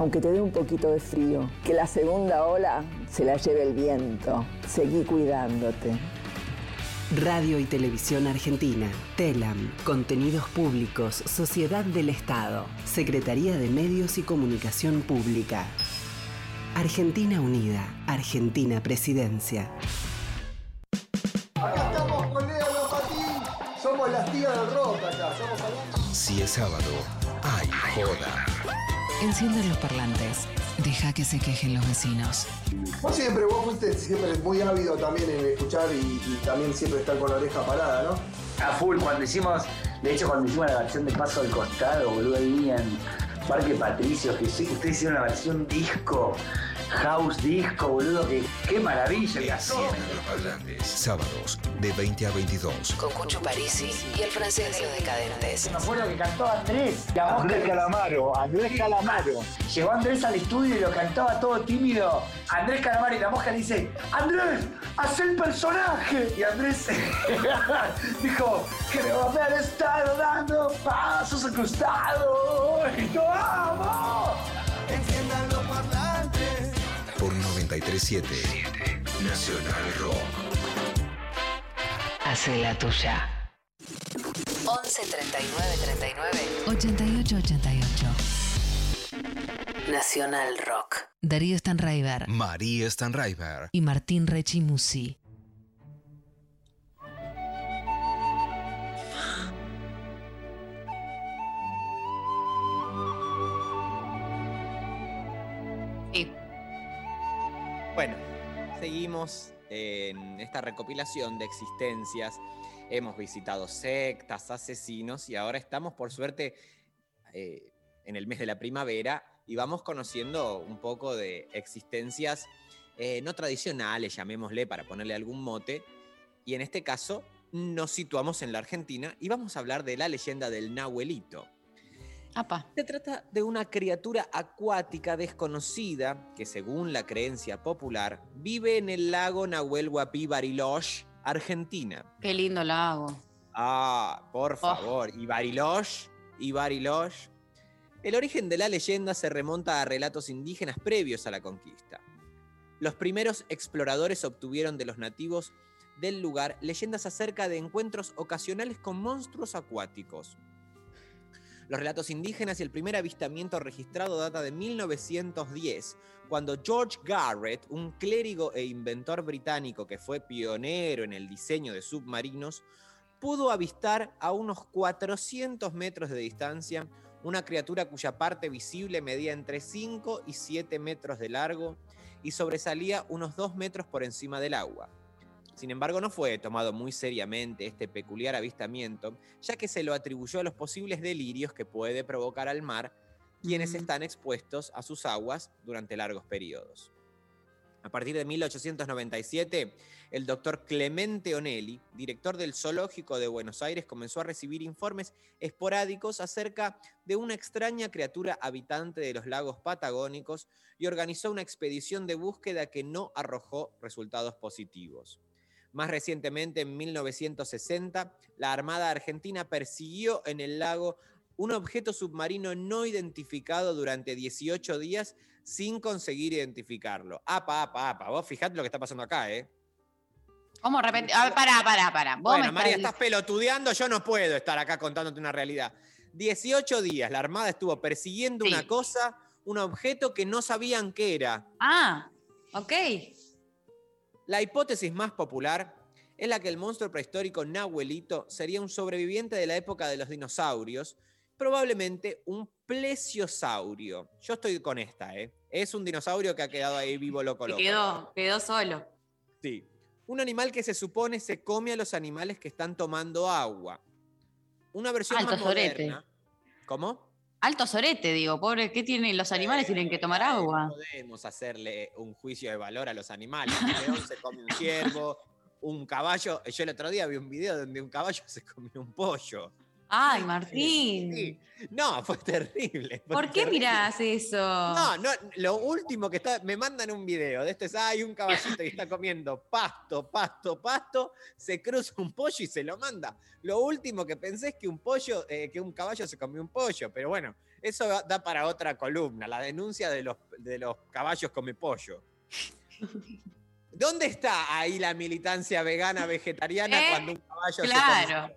aunque te dé un poquito de frío. Que la segunda ola se la lleve el viento. Seguí cuidándote. Radio y Televisión Argentina. TELAM. Contenidos Públicos. Sociedad del Estado. Secretaría de Medios y Comunicación Pública. Argentina Unida. Argentina Presidencia. Acá estamos con Leo Lopatín. Somos las tías del rock acá. Estamos hablando. Si es sábado, hay joda. Enciendan los parlantes. Deja que se quejen los vecinos. Vos siempre, vos fuiste siempre muy ávido también en escuchar y, y también siempre estar con la oreja parada, ¿no? A full, cuando hicimos, de hecho cuando hicimos la versión de Paso al Costado, boludo, ahí en Parque Patricios, que sí, ustedes hicieron la versión disco, house disco, boludo, que qué maravilla, el gasón. Enciendan los parlantes. Sábados, de 20 a 22. Con Cucho Parisi y el francés de los decadentes. Me acuerdo que cantó Andrés. a vos Andrés Calamaro, Andrés Calamaro. Llegó Andrés al estudio y lo cantaba todo tímido. Andrés Calamaro y la mosca le dice, Andrés, haz el personaje. Y Andrés dijo, creo haber estado dando pasos al costado. Y yo amo. Enciendan los parlantes. Por 937. Nacional Rock. Hace la tuya. 11 39 39 88 88. Nacional Rock. Darío Stanraiver María Stanraiver. y Martín Rechimusi. Bueno, seguimos en esta recopilación de existencias. Hemos visitado sectas, asesinos y ahora estamos, por suerte, eh, en el mes de la primavera y vamos conociendo un poco de existencias eh, no tradicionales, llamémosle para ponerle algún mote. Y en este caso nos situamos en la Argentina y vamos a hablar de la leyenda del Nahuelito. Se trata de una criatura acuática desconocida que, según la creencia popular, vive en el lago Nahuel Huapi Bariloche, Argentina. Qué lindo lago. Ah, por favor. Y Bariloche, y Bariloche. El origen de la leyenda se remonta a relatos indígenas previos a la conquista. Los primeros exploradores obtuvieron de los nativos del lugar leyendas acerca de encuentros ocasionales con monstruos acuáticos. Los relatos indígenas y el primer avistamiento registrado data de 1910, cuando George Garrett, un clérigo e inventor británico que fue pionero en el diseño de submarinos, pudo avistar a unos 400 metros de distancia una criatura cuya parte visible medía entre 5 y 7 metros de largo y sobresalía unos 2 metros por encima del agua. Sin embargo, no fue tomado muy seriamente este peculiar avistamiento, ya que se lo atribuyó a los posibles delirios que puede provocar al mar quienes están expuestos a sus aguas durante largos periodos. A partir de 1897, el doctor Clemente Onelli, director del Zoológico de Buenos Aires, comenzó a recibir informes esporádicos acerca de una extraña criatura habitante de los lagos patagónicos y organizó una expedición de búsqueda que no arrojó resultados positivos. Más recientemente, en 1960, la Armada Argentina persiguió en el lago un objeto submarino no identificado durante 18 días sin conseguir identificarlo. Apa, apa, apa. Vos fijate lo que está pasando acá, ¿eh? ¿Cómo repente? A ver, pará, pará, pará. Vos Bueno, me María, estás estás pelotudeando, yo no puedo estar acá contándote una realidad. 18 días la Armada estuvo persiguiendo una cosa un objeto que no sabían qué era. Ah, ok. La hipótesis más popular es la que el monstruo prehistórico Nahuelito sería un sobreviviente de la época de los dinosaurios, probablemente un plesiosaurio. Yo estoy con esta, ¿eh? Es un dinosaurio que ha quedado ahí vivo loco loco. quedó, quedó solo. Sí. Un animal que se supone se come a los animales que están tomando agua. Una versión Alto más sorete. moderna. ¿Cómo? Alto sorete, digo, pobre, ¿qué tienen? Los animales tienen que tomar agua. Podemos hacerle un juicio de valor a los animales. Un león se come un ciervo, un caballo. Yo el otro día vi un video donde un caballo se comió un pollo. Ay, Martín. Sí. No, fue terrible. fue ¿Por qué terrible. mirás eso? No, no, lo último que está, me mandan un video de este es, hay un caballito y está comiendo pasto, pasto, pasto, se cruza un pollo y se lo manda. Lo último que pensé es que un pollo, eh, que un caballo se comió un pollo, pero bueno, eso da- para otra columna, la denuncia de los, de los caballos come pollo. ¿Dónde está ahí la militancia vegana vegetariana ¿Eh? cuando un caballo se come Claro.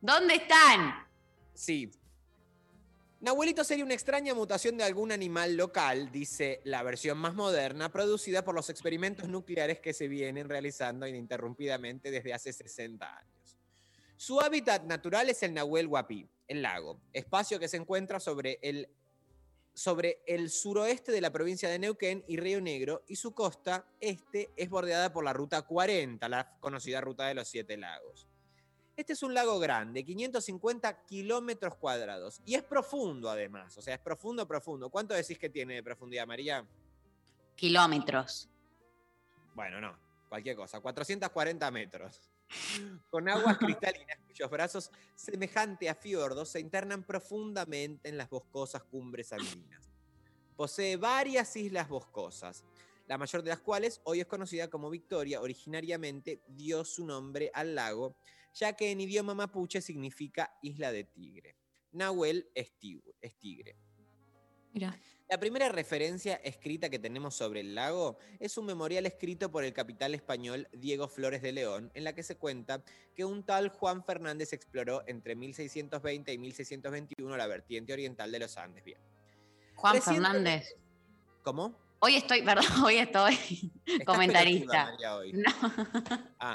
¿Dónde están? Sí. Nahuelito sería una extraña mutación de algún animal local, dice la versión más moderna, producida por los experimentos nucleares que se vienen realizando ininterrumpidamente desde hace 60 años. Su hábitat natural es el Nahuel Huapi, el lago, espacio que se encuentra sobre el, sobre el suroeste de la provincia de Neuquén y Río Negro, y su costa este es bordeada por la Ruta 40, la conocida Ruta de los Siete Lagos. Este es un lago grande, 550 kilómetros cuadrados. Y es profundo además. O sea, es profundo, profundo. ¿Cuánto decís que tiene de profundidad, María? Kilómetros. Bueno, no. Cualquier cosa. 440 metros. Con aguas cristalinas cuyos brazos, semejante a fiordos, se internan profundamente en las boscosas cumbres andinas. Posee varias islas boscosas, la mayor de las cuales hoy es conocida como Victoria. Originariamente dio su nombre al lago, ya que en idioma mapuche significa isla de tigre. Nahuel es tigre. Mira. La primera referencia escrita que tenemos sobre el lago es un memorial escrito por el capital español Diego Flores de León, en la que se cuenta que un tal Juan Fernández exploró entre 1620 y 1621 la vertiente oriental de los Andes. Bien. Juan Fernández. ¿Cómo? Hoy estoy, perdón, hoy estoy comentarista. pelotuda, hoy. No. Ah,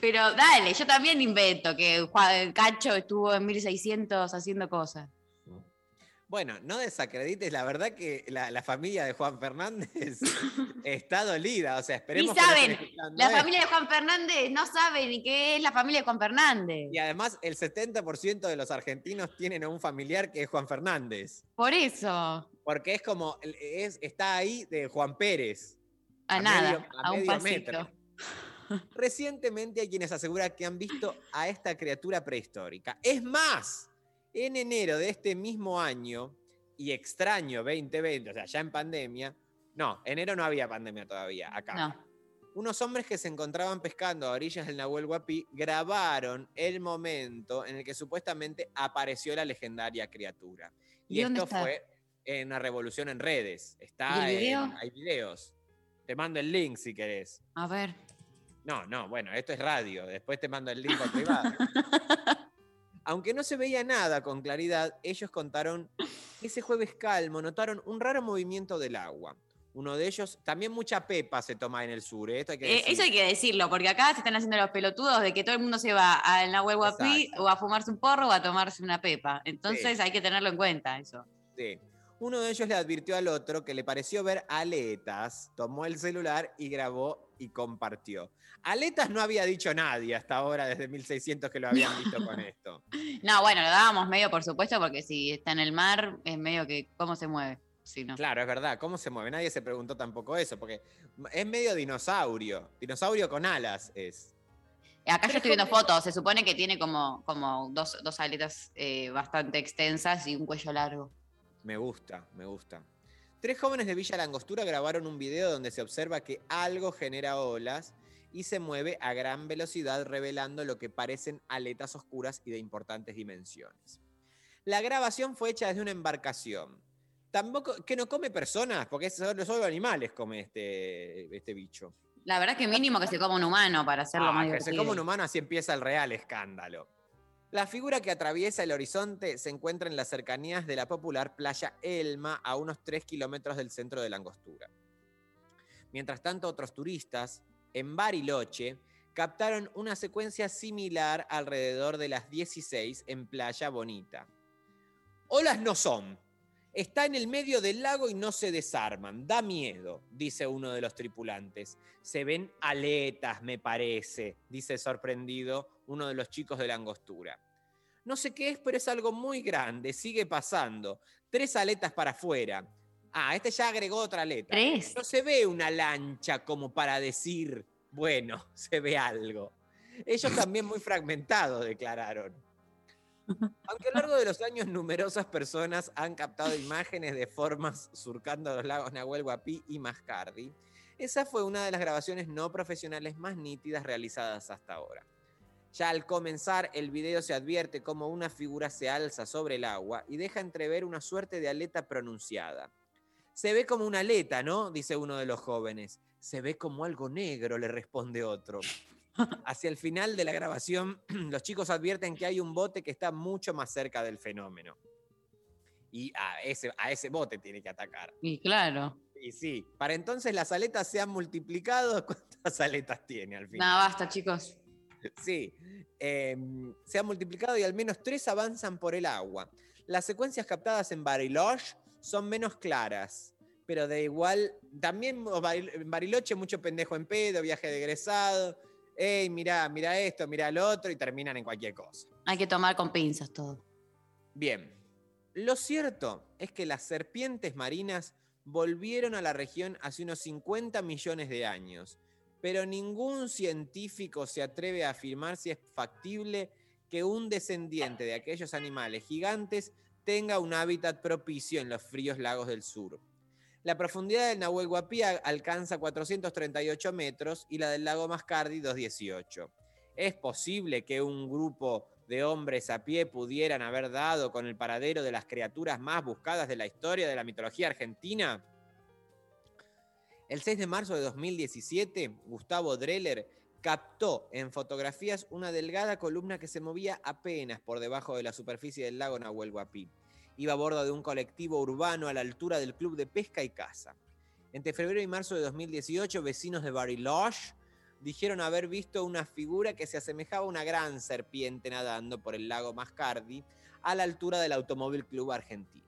Pero dale, yo también invento que Juan Cacho estuvo en 1600 haciendo cosas. Bueno, no desacredites, la verdad que la, la familia de Juan Fernández está dolida, o sea, Ni esperemos que no estén saben, la esto. familia de Juan Fernández no sabe ni qué es la familia de Juan Fernández. Y además el 70% de los argentinos tienen a un familiar que es Juan Fernández. Por eso, Porque es como, es, está ahí de Juan Pérez. a, nada, medio- a, un medio pasito. metro. Recientemente hay quienes aseguran que han visto a esta criatura prehistórica. Es más, en enero de este mismo año, y extraño 2020, o sea, ya en pandemia, no, enero no había pandemia todavía, acá. No. Unos hombres que se encontraban pescando a orillas del Nahuel Huapi grabaron el momento en el que supuestamente apareció la legendaria criatura. ¿Y Y, esto está? fue en una revolución en redes. Está ¿Y el en- video? hay videos. Te mando el link si querés. A ver. No, no, bueno, esto es radio. Después te mando el link por privado. Aunque no se veía nada con claridad, ellos contaron que ese jueves calmo notaron un raro movimiento del agua. Uno de ellos, también mucha pepa se toma en el sur, ¿eh? esto hay que Eh, eso hay que decirlo, porque acá se están haciendo los pelotudos de que todo el mundo se va al Nahuel Huapi o a fumarse un porro o a tomarse una pepa. Entonces Sí. hay que tenerlo en cuenta eso. Sí. Uno de ellos le advirtió al otro que le pareció ver aletas, tomó el celular y grabó y compartió. Aletas no había dicho nadie hasta ahora, desde 1600 que lo habían visto con esto. No, bueno, lo dábamos medio por supuesto, porque si está en el mar, es medio que cómo se mueve. Si no. Claro, es verdad. ¿Cómo se mueve? Nadie se preguntó tampoco eso, porque es medio dinosaurio. Dinosaurio con alas es. Acá yo estoy viendo fotos, se supone que tiene como, como dos, dos aletas eh, bastante extensas y un cuello largo. Me gusta, me gusta. Tres jóvenes de Villa Langostura grabaron un video donde se observa que algo genera olas y se mueve a gran velocidad revelando lo que parecen aletas oscuras y de importantes dimensiones. La grabación fue hecha desde una embarcación. Tampoco, que no come personas, porque solo, solo animales come este, este bicho. La verdad que mínimo que se coma un humano para hacerlo Ah, más que se divertido. come un humano, así empieza el real escándalo. La figura que atraviesa el horizonte se encuentra en las cercanías de la popular playa Elma, a unos 3 kilómetros del centro de la angostura. Mientras tanto, otros turistas, en Bariloche, captaron una secuencia similar alrededor de las 16 en Playa Bonita. Olas no son. Está en el medio del lago y no se desarman. Da miedo, dice uno de los tripulantes. Se ven aletas, me parece, dice sorprendido uno de los chicos de la angostura. No sé qué es, pero es algo muy grande. Sigue pasando. Tres aletas para afuera. Ah, este ya agregó otra aleta. ¿Tres? No se ve una lancha como para decir, bueno, se ve algo. Ellos también muy fragmentados declararon. Aunque a lo largo de los años numerosas personas han captado imágenes de formas surcando los lagos Nahuel Huapi y Mascardi, esa fue una de las grabaciones no profesionales más nítidas realizadas hasta ahora. Ya al comenzar, el video se advierte cómo una figura se alza sobre el agua y deja entrever una suerte de aleta pronunciada. Se ve como una aleta, ¿no? dice uno de los jóvenes. Se ve como algo negro, le responde otro. Hacia el final de la grabación, los chicos advierten que hay un bote que está mucho más cerca del fenómeno. Y a ese, a ese bote tiene que atacar. Y claro. Y sí, para entonces las aletas se han multiplicado. ¿Cuántas aletas tiene al final? Nada, basta, chicos. Sí, eh, se han multiplicado y al menos tres avanzan por el agua. Las secuencias captadas en Bariloche son menos claras, pero de igual, también en Bariloche mucho pendejo en pedo, viaje de egresado, hey, mirá, mirá esto, mirá lo otro, y terminan en cualquier cosa. Hay que tomar con pinzas todo. Bien, lo cierto es que las serpientes marinas volvieron a la región hace unos 50 millones de años, pero ningún científico se atreve a afirmar si es factible que un descendiente de aquellos animales gigantes tenga un hábitat propicio en los fríos lagos del sur. La profundidad del Nahuel Huapi a- alcanza 438 metros y la del lago Mascardi 218. ¿Es posible que un grupo de hombres a pie pudieran haber dado con el paradero de las criaturas más buscadas de la historia de la mitología argentina? El 6 de marzo de 2017, Gustavo Dreller captó en fotografías una delgada columna que se movía apenas por debajo de la superficie del lago Nahuel Huapi. Iba a bordo de un colectivo urbano a la altura del Club de Pesca y Caza. Entre febrero y marzo de 2018, vecinos de Bariloche dijeron haber visto una figura que se asemejaba a una gran serpiente nadando por el lago Mascardi a la altura del Automóvil Club Argentino.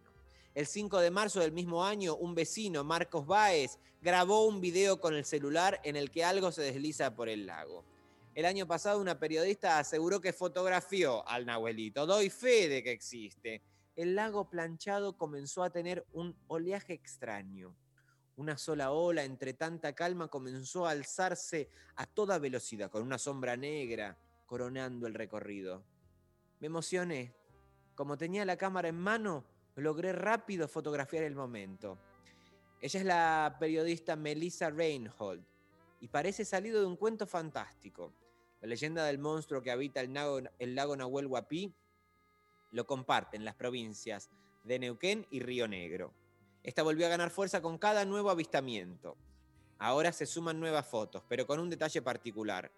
El 5 de marzo del mismo año, un vecino, Marcos Báez, grabó un video con el celular en el que algo se desliza por el lago. El año pasado una periodista aseguró que fotografió al Nahuelito. Doy fe de que existe. El lago planchado comenzó a tener un oleaje extraño. Una sola ola, entre tanta calma, comenzó a alzarse a toda velocidad, con una sombra negra coronando el recorrido. Me emocioné. Como tenía la cámara en mano, logré rápido fotografiar el momento. Ella es la periodista Melissa Reinhold y parece salido de un cuento fantástico. La leyenda del monstruo que habita el lago, el Nahuel Huapi lo comparten las provincias de Neuquén y Río Negro. Esta volvió a ganar fuerza con cada nuevo avistamiento. Ahora se suman nuevas fotos, pero con un detalle particular.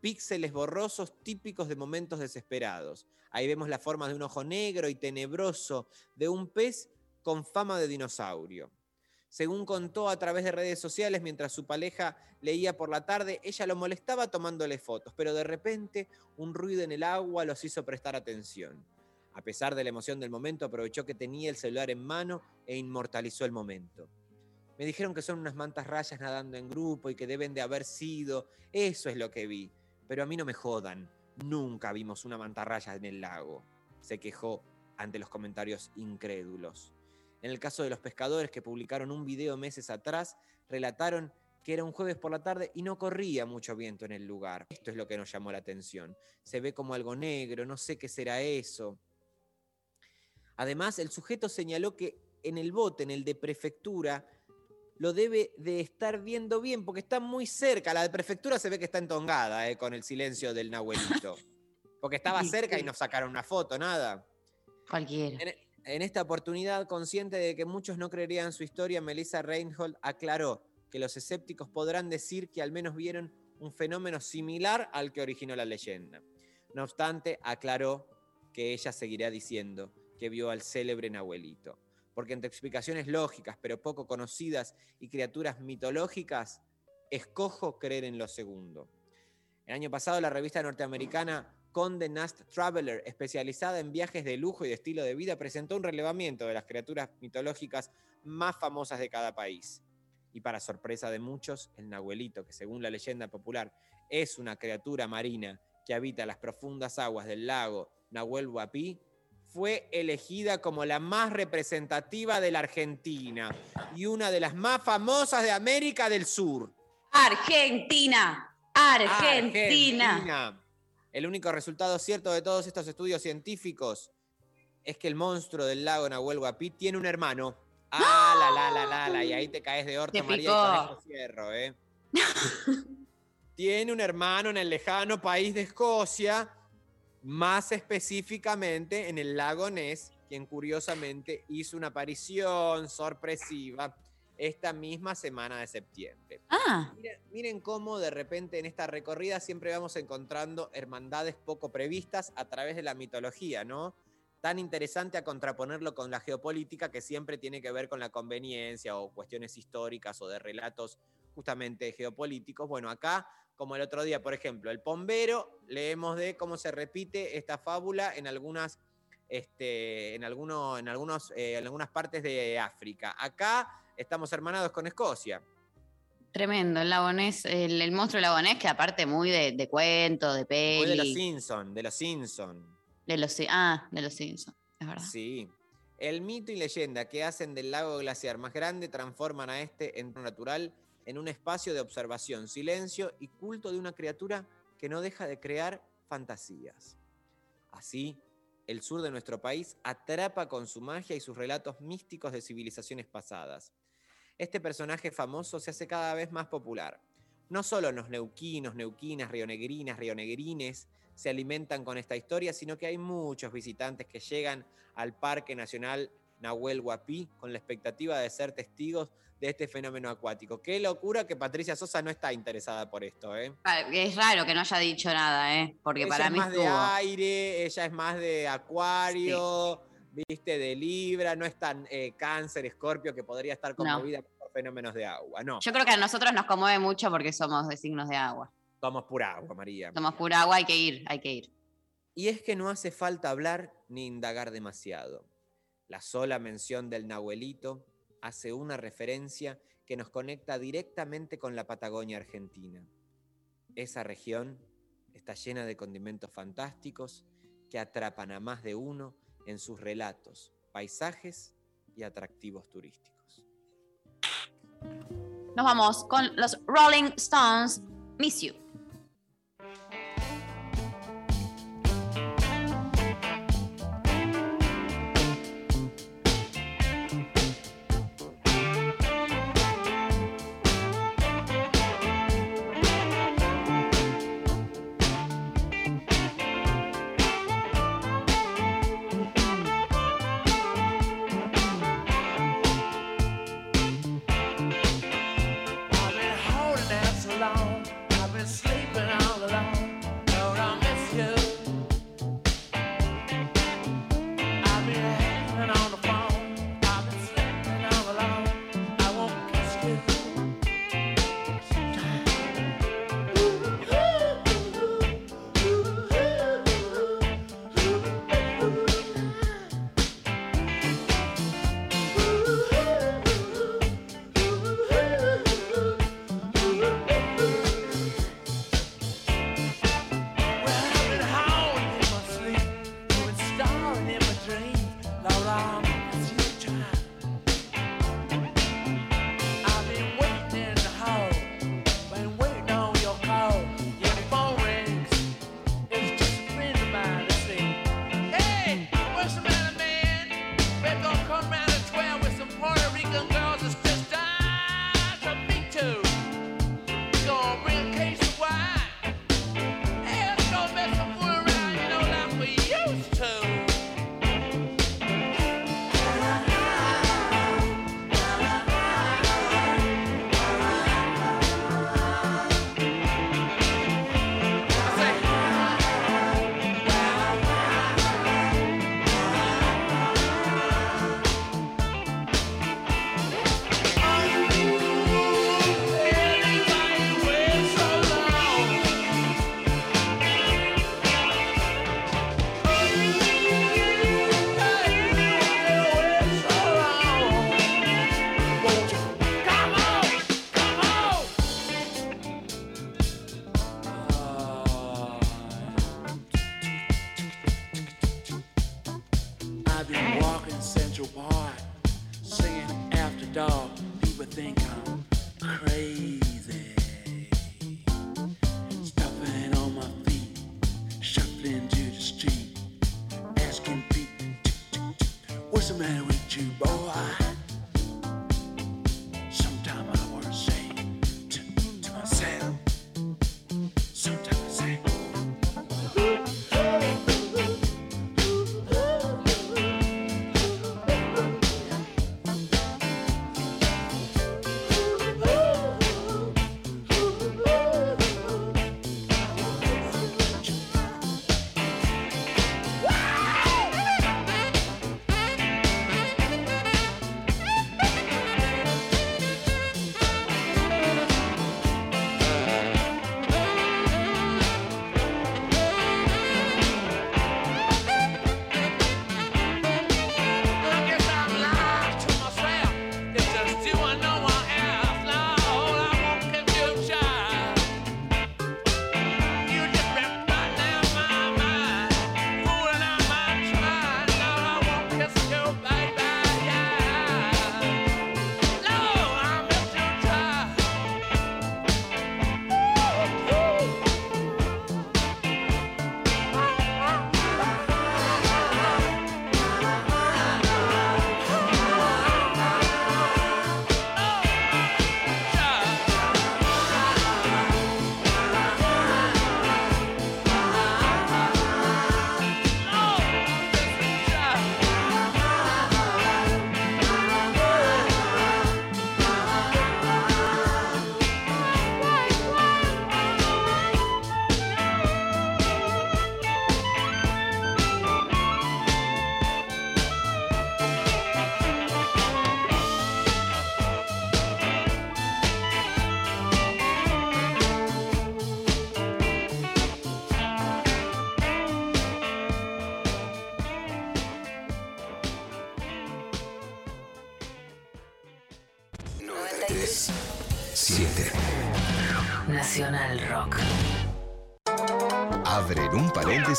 Píxeles borrosos típicos de momentos desesperados. Ahí vemos la forma de un ojo negro y tenebroso de un pez con fama de dinosaurio. Según contó a través de redes sociales mientras su pareja leía por la tarde, ella lo molestaba tomándole fotos, pero de repente un ruido en el agua los hizo prestar atención. A pesar de la emoción del momento, aprovechó que tenía el celular en mano e inmortalizó el momento. Me dijeron que son unas mantas rayas nadando en grupo y que deben de haber sido. Eso es lo que vi. Pero a mí no me jodan. Nunca vimos una mantarraya en el lago. Se quejó ante los comentarios incrédulos. En el caso de los pescadores que publicaron un video meses atrás, relataron que era un jueves por la tarde y no corría mucho viento en el lugar. Esto es lo que nos llamó la atención. Se ve como algo negro, no sé qué será eso. Además, el sujeto señaló que en el bote, en el de prefectura, lo debe de estar viendo bien porque está muy cerca. La de prefectura se ve que está entongada eh, con el silencio del Nahuelito. Porque estaba cerca y nos sacaron una foto, nada. Cualquiera. En, en esta oportunidad, consciente de que muchos no creerían su historia, Melissa Reinhold aclaró que los escépticos podrán decir que al menos vieron un fenómeno similar al que originó la leyenda. No obstante, aclaró que ella seguirá diciendo que vio al célebre Nahuelito. Porque entre explicaciones lógicas pero poco conocidas y criaturas mitológicas, escojo creer en lo segundo. El año pasado la revista norteamericana Condé Nast Traveler, especializada en viajes de lujo y estilo de vida, presentó un relevamiento de las criaturas mitológicas más famosas de cada país. Y para sorpresa de muchos, el Nahuelito, que según la leyenda popular es una criatura marina que habita las profundas aguas del lago Nahuel Huapi, fue elegida como la más representativa de la Argentina y una de las más famosas de América del Sur. Argentina, Argentina. Argentina. El único resultado cierto de todos estos estudios científicos es que el monstruo del lago Nahuel Huapi tiene un hermano. Ah, la, la, la, la, la, y ahí te caes de orto, María, y con cierro, ¿eh? tiene un hermano en el lejano país de Escocia, más específicamente en el lago Ness, quien curiosamente hizo una aparición sorpresiva esta misma semana de septiembre. Ah, Miren, miren cómo de repente en esta recorrida siempre vamos encontrando hermandades poco previstas a través de la mitología, ¿no? Tan interesante a contraponerlo con la geopolítica que siempre tiene que ver con la conveniencia o cuestiones históricas o de relatos justamente geopolíticos. Bueno, acá, como el otro día, por ejemplo, el Pombero, leemos de cómo se repite esta fábula en algunas, este, en alguno, en algunos, eh, en algunas partes de África. Acá estamos hermanados con Escocia. tremendo. El lagonés, el, el monstruo lagonés, que aparte muy de, de cuento, de peli. Muy de los Simpson, de los Simpson. de los ah, de los Simpsons, es verdad. Sí. El mito y leyenda que hacen del lago glaciar más grande transforman a este entorno natural en un espacio de observación, silencio y culto de una criatura que no deja de crear fantasías. Así, el sur de nuestro país atrapa con su magia y sus relatos místicos de civilizaciones pasadas. Este personaje famoso se hace cada vez más popular. No solo los neuquinos, neuquinas, rionegrinas, rionegrines se alimentan con esta historia, sino que hay muchos visitantes que llegan al Parque Nacional Nahuel Huapi con la expectativa de ser testigos de este fenómeno acuático. Qué locura que Patricia Sosa no está interesada por esto, ¿eh? Es raro que no haya dicho nada, ¿eh? Porque ella para es mí más de aire, ella es más de acuario, viste, de Libra, no es tan eh, cáncer, escorpio, que podría estar conmovida por fenómenos de agua. No, Yo creo que a nosotros nos conmueve mucho porque somos de signos de agua. somos pura agua, María. Somos pura agua, hay que ir, hay que ir. Y es que no hace falta hablar ni indagar demasiado. La sola mención del Nahuelito hace una referencia que nos conecta directamente con la Patagonia Argentina. Esa región está llena de condimentos fantásticos que atrapan a más de uno en sus relatos, paisajes y atractivos turísticos. Nos vamos con los Rolling Stones, Miss You.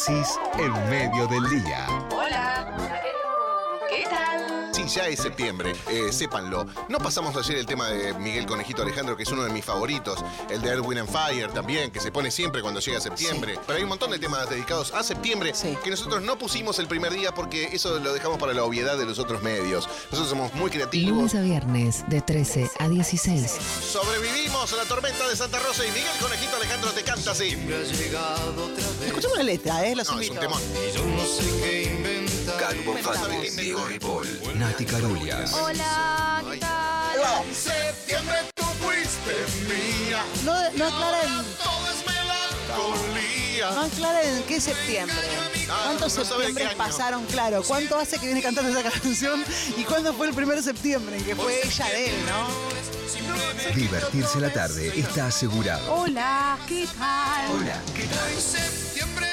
En medio del día. ¿Qué ya es septiembre, eh, sépanlo. No pasamos ayer el tema de Miguel Conejito Alejandro, que es uno de mis favoritos. El de Erwin and Fire también, que se pone siempre cuando llega septiembre. Pero hay un montón de temas dedicados a septiembre que nosotros no pusimos el primer día porque eso lo dejamos para la obviedad de los otros medios. Nosotros somos muy creativos. Lunes a viernes de 13 a 16. Sobrevivimos a la tormenta de Santa Rosa y Miguel Conejito Alejandro te canta así. Escuchamos la letra, ¿eh? Los No, es un temón. Calu Bonfante, Diego Ripoll, Nati Carulias. Hola, ¿qué tal? En septiembre tú fuiste mía. No, no aclaren, Todo es melancolía. no aclaren qué septiembre. ¿Cuántos no sabe septiembre qué año. pasaron? Claro, ¿cuánto hace que viene cantando esa canción? ¿Y cuándo fue el primer septiembre? en Que fue ella de él, ¿no? Divertirse la tarde está asegurado. Hola, ¿qué tal? Hola, ¿qué tal? En septiembre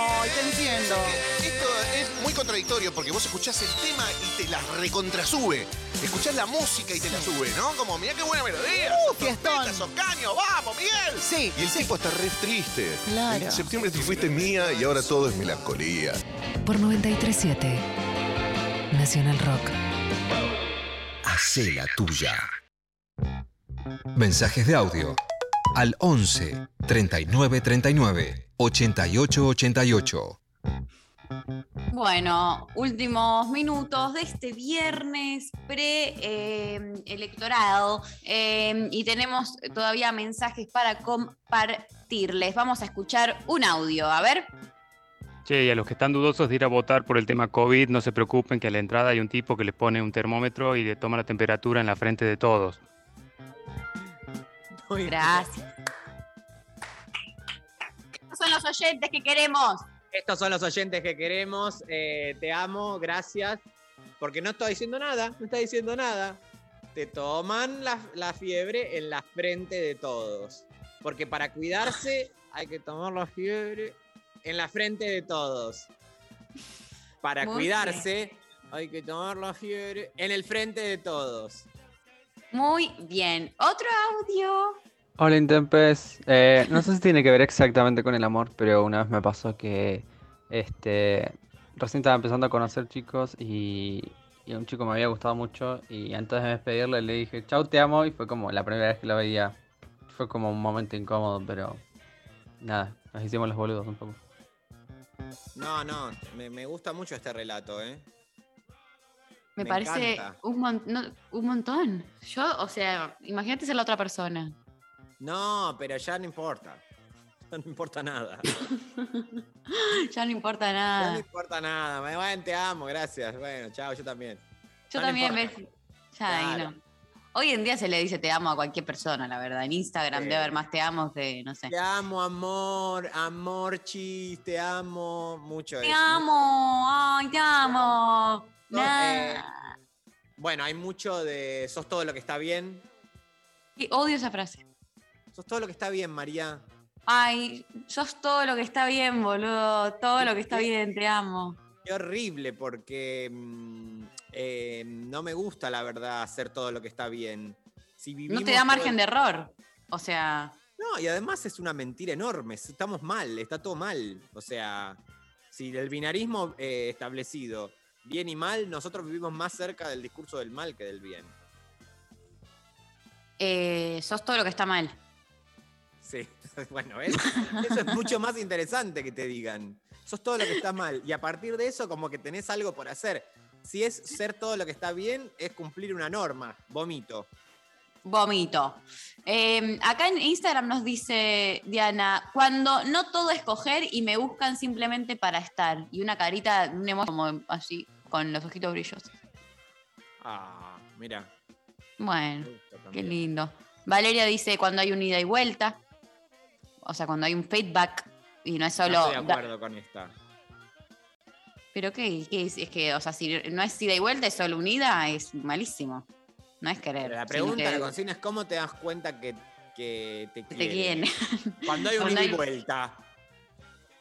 Ay, te entiendo. Esto es muy contradictorio porque vos escuchás el tema y te la recontrasube. Escuchás la música y te la sube, ¿no? Como, mirá qué buena melodía. Uh, sos trompeta, sos caño, vamos, Miguel. Sí. Y el tipo está re triste. Claro. En septiembre tú fuiste mía y ahora todo es melancolía. Por 937. Nacional Rock. Hacé la tuya. Mensajes de audio al 11 39 39 88 88. Bueno, últimos minutos de este viernes pre-electoral y tenemos todavía mensajes para compartirles. Vamos a escuchar un audio, a ver. Che, y a los que están dudosos de ir a votar por el tema COVID, no se preocupen que a la entrada hay un tipo que les pone un termómetro y le toma la temperatura en la frente de todos. Gracias. Estos son los oyentes que queremos. Estos son los oyentes que queremos. eh, te amo, gracias. Porque no está diciendo nada, no está diciendo nada. Te toman la, la fiebre en la frente de todos. Porque para cuidarse hay que tomar la fiebre en la frente de todos. Para Muy cuidarse hay que tomar la fiebre en el frente de todos. Muy bien. Otro audio. Hola Intempes, Eh, no sé si tiene que ver exactamente con el amor, pero una vez me pasó que este recién estaba empezando a conocer chicos y, y un chico me había gustado mucho y antes de despedirle le dije chau te amo y fue como la primera vez que lo veía. Fue como un momento incómodo, pero nada, nos hicimos los boludos un poco. No, no, me, me gusta mucho este relato, ¿eh? Me, Me parece un, mon- no, un montón. Yo, o sea, imagínate ser la otra persona. No, pero ya no importa. Ya no importa nada. ya no importa Ya nada. no importa nada. Me- Bueno, te amo, gracias. Bueno, chao, yo también. Yo Ya no también, ves. Ya Claro. no. Hoy en día se le dice te amo a cualquier persona, la verdad. En Instagram debe haber más te amo que, no sé. Te amo, amor, amor, chis, te amo mucho. Te eso. amo, ay, te amo. No, Nah. eh, bueno, hay mucho de sos todo lo que está bien. Y odio esa frase. Sos todo lo que está bien, María. Ay, sos todo lo que está bien, boludo. Todo lo que está bien, te amo. Qué horrible porque mm, eh, no me gusta, la verdad, hacer todo lo que está bien. Si No te da margen el- de error. O sea, No, y además es una mentira enorme. Estamos mal, está todo mal. O sea, si el binarismo eh, establecido, bien y mal, nosotros vivimos más cerca del discurso del mal que del bien. eh, sos todo lo que está mal. Sí, bueno, eso es mucho más interesante que te digan. Sos todo lo que está mal. Y a partir de eso, como que tenés algo por hacer. Si es ser todo lo que está bien, es cumplir una norma. Vomito. Vomito. Eh, acá en Instagram nos dice Diana, cuando no todo es coger y me buscan simplemente para estar. Y una carita, un emoji como así, con los ojitos brillosos. Ah, mira. Bueno, qué lindo. Valeria dice cuando hay un ida y vuelta. O sea, cuando hay un feedback y no es solo. no estoy de da- acuerdo con esta. Pero qué, qué es, es que, o sea, si no es ida y vuelta, es solo unida, es malísimo. No es querer. Pero la pregunta, que- la consigna es cómo te das cuenta que, que te quieren. Cuando hay un ida y vuelta.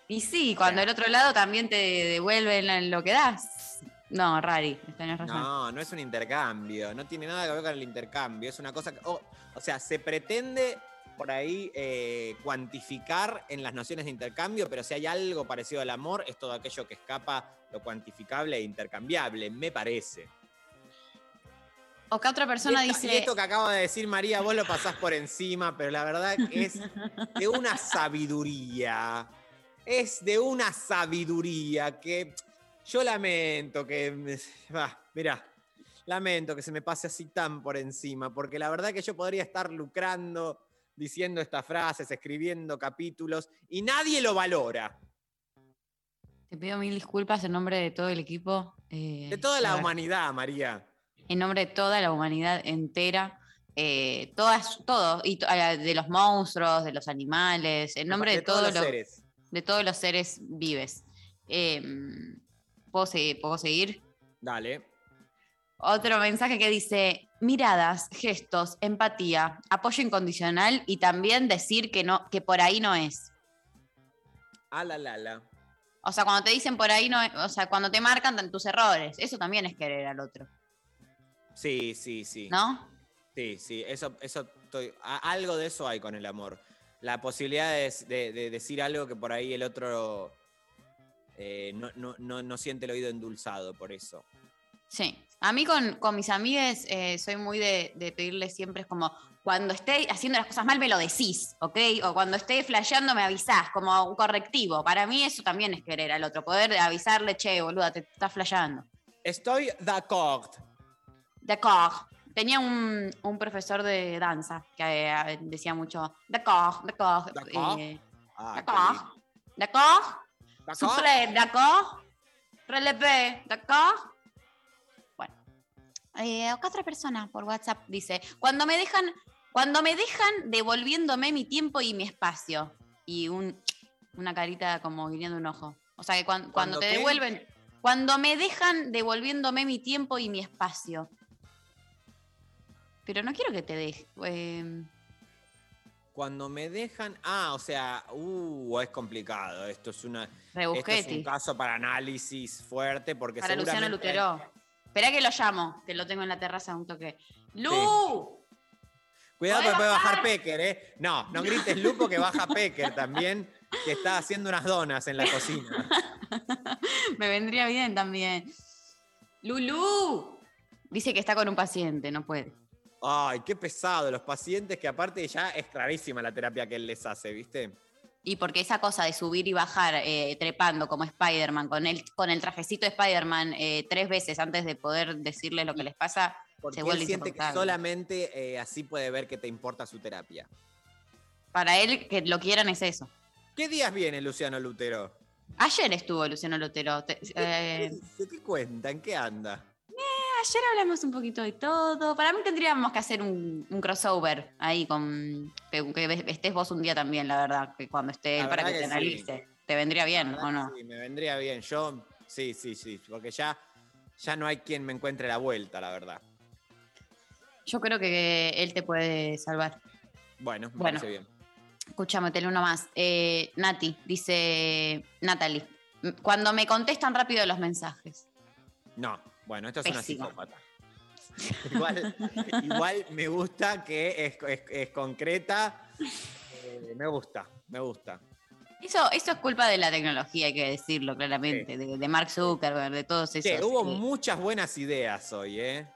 Y sí, cuando el otro lado también te devuelven lo que das. No, Rari, tenés razón. No, no es un intercambio, no tiene nada que ver con el intercambio, es una cosa que, o- o sea, se pretende por ahí eh, cuantificar en las nociones de intercambio, pero si hay algo parecido al amor, es todo aquello que escapa lo cuantificable e intercambiable, me parece. O que otra persona esto, dice. esto que acaba de decir María, vos lo pasás por encima, pero la verdad que es de una sabiduría. Es de una sabiduría que yo lamento que. Va, mirá, lamento que se me pase así tan por encima, porque la verdad que yo podría estar lucrando diciendo estas frases, escribiendo capítulos, y nadie lo valora. Te pido mil disculpas en nombre de todo el equipo. eh, De toda la humanidad, María. En nombre de toda la humanidad entera. eh, todas, todo, y to- de los monstruos, de los animales, en nombre de, de todos todos los seres. de todos los seres vives. Eh, ¿puedo, seguir, ¿Puedo seguir? Dale. Otro mensaje que dice miradas, gestos, empatía, apoyo incondicional y también decir que no, que por ahí no es. A la la la. O sea, cuando te dicen por ahí no es, o sea, cuando te marcan tus errores, eso también es querer al otro, Sí, sí, sí. ¿no? Sí, sí, eso, eso estoy- a- algo de eso hay con el amor. La posibilidad de, de- de decir algo que por ahí el otro eh, no, no- no- no siente el oído endulzado por eso. Sí. A mí con, con mis amigues eh, soy muy de, de pedirles siempre, es como, cuando esté haciendo las cosas mal me lo decís, ¿ok? O cuando esté flasheando me avisás, como un correctivo. Para mí eso también es querer al otro, poder avisarle, che, boluda, te estás flasheando. Estoy d'acord. D'accord. Tenía un, un profesor de danza que eh, decía mucho, d'accord, d'accord. D'accord. eh, Ah, qué d'accord. lindo. Soufflé, d'accord. Relevé, d'accord. Bueno. Eh, acá otra persona por WhatsApp dice, cuando me dejan, cuando me dejan devolviéndome mi tiempo y mi espacio. Y un, una carita como guiñando un ojo. O sea que cuan- cuando, ¿Cuándo te qué? devuelven, cuando me dejan devolviéndome mi tiempo y mi espacio. Pero no quiero que te deje. eh, Cuando me dejan. Ah, o sea, uh, es complicado. Esto es una. Esto es un caso para análisis fuerte porque para Luciano seguramente- Lutero. Esperá que lo llamo, que lo tengo en la terraza un toque. ¡Lu! Cuidado ¿Podés porque puede bajar? Pecker, ¿eh? No, no grites Lupo que baja Pecker también, que está haciendo unas donas en la cocina. Me vendría bien también. ¡Lulú! Dice que está con un paciente, no puede. Ay, qué pesado. Los pacientes que aparte ya es rarísima la terapia que él les hace, ¿viste? Y porque esa cosa de subir y bajar eh, trepando como Spider-Man, con el, con el trajecito de Spider-Man eh, tres veces antes de poder decirles lo que les pasa, Porque se vuelve él siente que solamente eh, así puede ver que te importa su terapia. Para él, que lo quieran es eso. ¿Qué días viene Luciano Lutero? Ayer estuvo Luciano Lutero. te- ¿De qué cuenta? ¿En qué anda? Ayer hablamos un poquito de todo. Para mí tendríamos que hacer un, un crossover ahí con que, que estés vos un día también, la verdad, que cuando esté él para que te que sí. analice. ¿Te vendría bien o no? Sí, me vendría bien. Yo, sí, sí, sí. Porque ya, ya no hay quien me encuentre la vuelta, la verdad. Yo creo que él te puede salvar. Bueno, me Bueno. parece bien. Escúchame, tele uno más. Eh, Nati, dice Natalie. Cuando me contestan rápido los mensajes. No, bueno, esto es Pésimo. una psicópata. Igual, igual me gusta que es, es- es concreta. Eh, me gusta, me gusta. Eso, eso es culpa de la tecnología, hay que decirlo claramente, de, de Mark Zuckerberg, de todos esos. Sí, hubo eh, muchas buenas ideas hoy, ¿eh?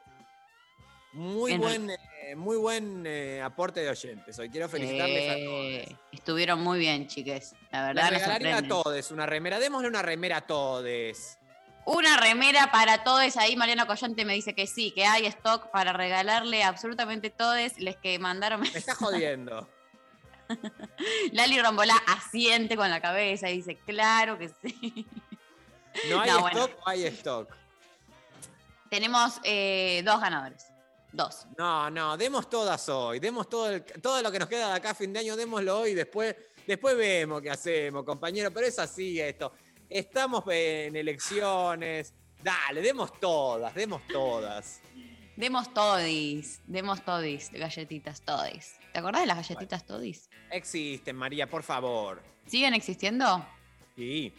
Muy En buen, eh, muy buen eh, aporte de oyentes. Hoy quiero felicitarles a todos. Estuvieron muy bien, chiques. La Les verdad, nos regalaría a todos una remera. Démosle una remera a todos. Una remera para todos. Ahí Mariana Collante me dice que sí, que hay stock para regalarle a absolutamente todos los que mandaron. Me está jodiendo. Lali Rombolá asiente con la cabeza y dice, claro que sí. ¿No hay No, bueno. stock o hay stock? Tenemos eh, dos ganadores. Dos. No, no, demos todas hoy. Demos todo, el- todo lo que nos queda de acá a fin de año, démoslo hoy. Después, después vemos qué hacemos, compañero. Pero es así esto. Estamos en elecciones. Dale, demos todas, demos todas. Demos todis, demos todis, galletitas todis. ¿Te acordás de las galletitas todis? Existen, María, por favor. ¿Siguen existiendo? Sí.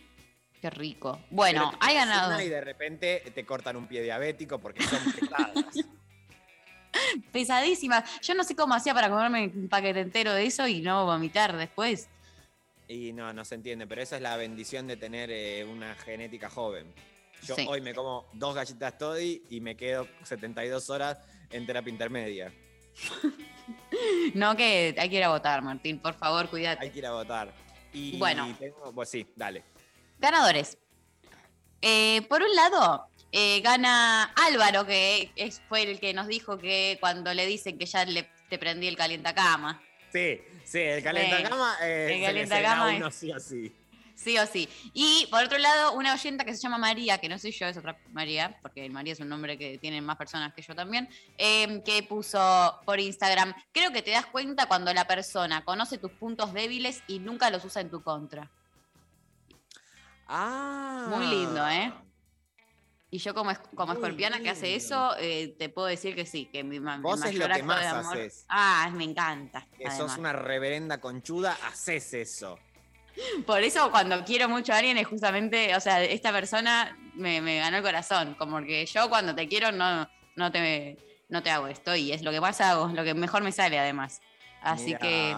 Qué rico. Bueno, Pero hay ganado. Y de repente te cortan un pie diabético porque son pesadas. Pesadísima. Yo no sé cómo hacía para comerme un paquete entero de eso y no vomitar después. Y no, no se entiende, pero esa es la bendición de tener eh, una genética joven. Yo Sí. hoy me como dos galletas Toddy y me quedo 72 horas en terapia intermedia. No que hay que ir a votar, Martín. Por favor, cuídate. Hay que ir a votar. Y Bueno. tengo, pues sí, dale. Ganadores. Eh, por un lado, eh, gana Álvaro, que es- fue el que nos dijo que cuando le dicen que ya le, te prendí el calientacama, Sí, sí, el calentacama eh, El calentacama es- uno sí o sí. sí o sí. Y por otro lado, una oyenta que se llama María, que no soy yo, es otra María, porque María es un nombre que tienen más personas que yo también, eh, que puso por Instagram, creo que te das cuenta cuando la persona conoce tus puntos débiles y nunca los usa en tu contra. Ah. Muy lindo, ¿eh? Y yo como, como escorpiana que hace eso, eh, te puedo decir que sí, que mi, ma- mi Vos es lo que más amor. haces. Ah, me encanta. Que sos además. una reverenda conchuda, haces eso. Por eso cuando quiero mucho a alguien es justamente, o sea, esta persona me, me ganó el corazón, como que yo cuando te quiero no, no, te, no te hago esto y es lo que más hago, lo que mejor me sale además. Así Mirá, que,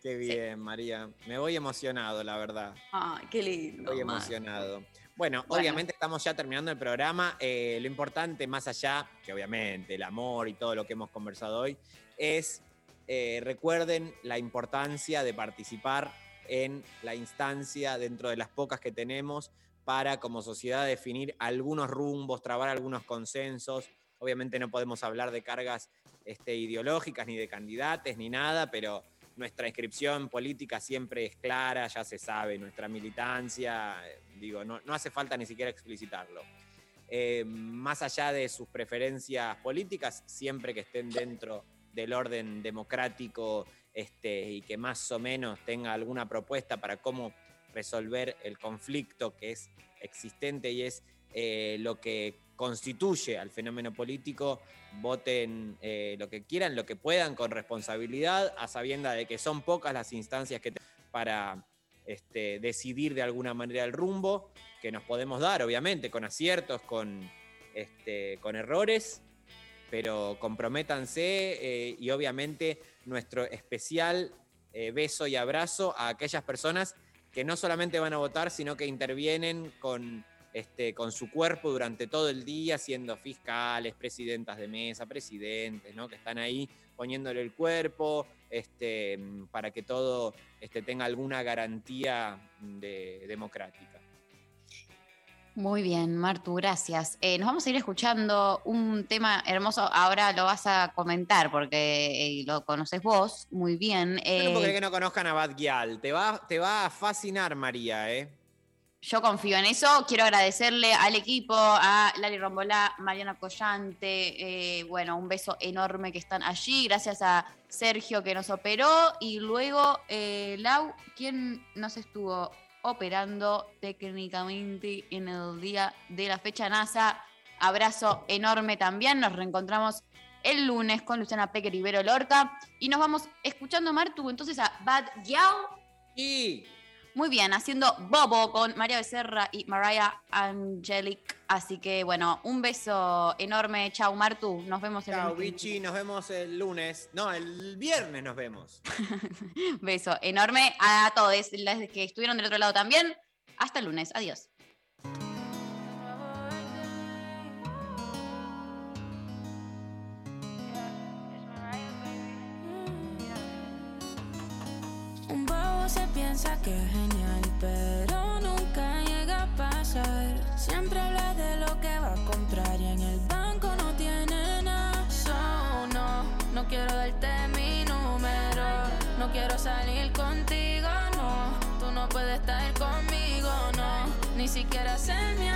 Qué bien, María. Me voy emocionado, la verdad. ay, qué lindo. Estoy Mar. emocionado. Bueno, Bueno. obviamente estamos ya terminando el programa. Eh, lo importante, más allá, que obviamente el amor y todo lo que hemos conversado hoy, es eh, recuerden la importancia de participar en la instancia dentro de las pocas que tenemos para como sociedad definir algunos rumbos, trabar algunos consensos. Obviamente no podemos hablar de cargas este, ideológicas ni de candidatos ni nada, pero nuestra inscripción política siempre es clara, ya se sabe, nuestra militancia, digo, no, no hace falta ni siquiera explicitarlo. Eh, más allá de sus preferencias políticas, siempre que estén dentro del orden democrático este, y que más o menos tenga alguna propuesta para cómo resolver el conflicto que es existente y es eh, lo que constituye al fenómeno político, voten eh, lo que quieran, lo que puedan, con responsabilidad, a sabienda de que son pocas las instancias que para este, decidir de alguna manera el rumbo, que nos podemos dar, obviamente, con aciertos, con, este, con errores, pero comprométanse eh, y obviamente nuestro especial eh, beso y abrazo a aquellas personas que no solamente van a votar, sino que intervienen con, este, con su cuerpo durante todo el día, siendo fiscales, presidentas de mesa, presidentes, ¿no? que están ahí poniéndole el cuerpo este, para que todo este, tenga alguna garantía de, democrática. Muy bien, Martu, gracias. Eh, nos vamos a ir escuchando un tema hermoso. Ahora lo vas a comentar porque eh, lo conoces vos muy bien. No puedo Eh, creer que no conozcan a Bad Gyal. Te va, te va a fascinar, María, ¿eh? Yo confío en eso. Quiero agradecerle al equipo, a Lali Rombolá, Mariana Collante. eh, bueno, un beso enorme que están allí. Gracias a Sergio que nos operó. Y luego, eh, Lau, quien nos estuvo operando técnicamente en el día de la fecha NASA. Abrazo enorme también. Nos reencontramos el lunes con Luciana Pecker y Vero Lorca. Y nos vamos escuchando, Martu, entonces a Bad Yao. Y. Muy bien, haciendo Bobo con María Becerra y Mariah Angelic. Así que bueno, un beso enorme. Chau, Martu. Nos vemos en Chao, el Bichi. Nos vemos el lunes. No, el viernes nos vemos. Beso enorme a todos los que estuvieron del otro lado también. Hasta el lunes. Adiós. Se piensa que es genial, pero nunca llega a pasar. Siempre habla de lo que va a comprar y en el banco no tiene nada. No, no quiero darte mi número. No quiero salir contigo, no. Tú no puedes estar conmigo, no. Ni siquiera ser mi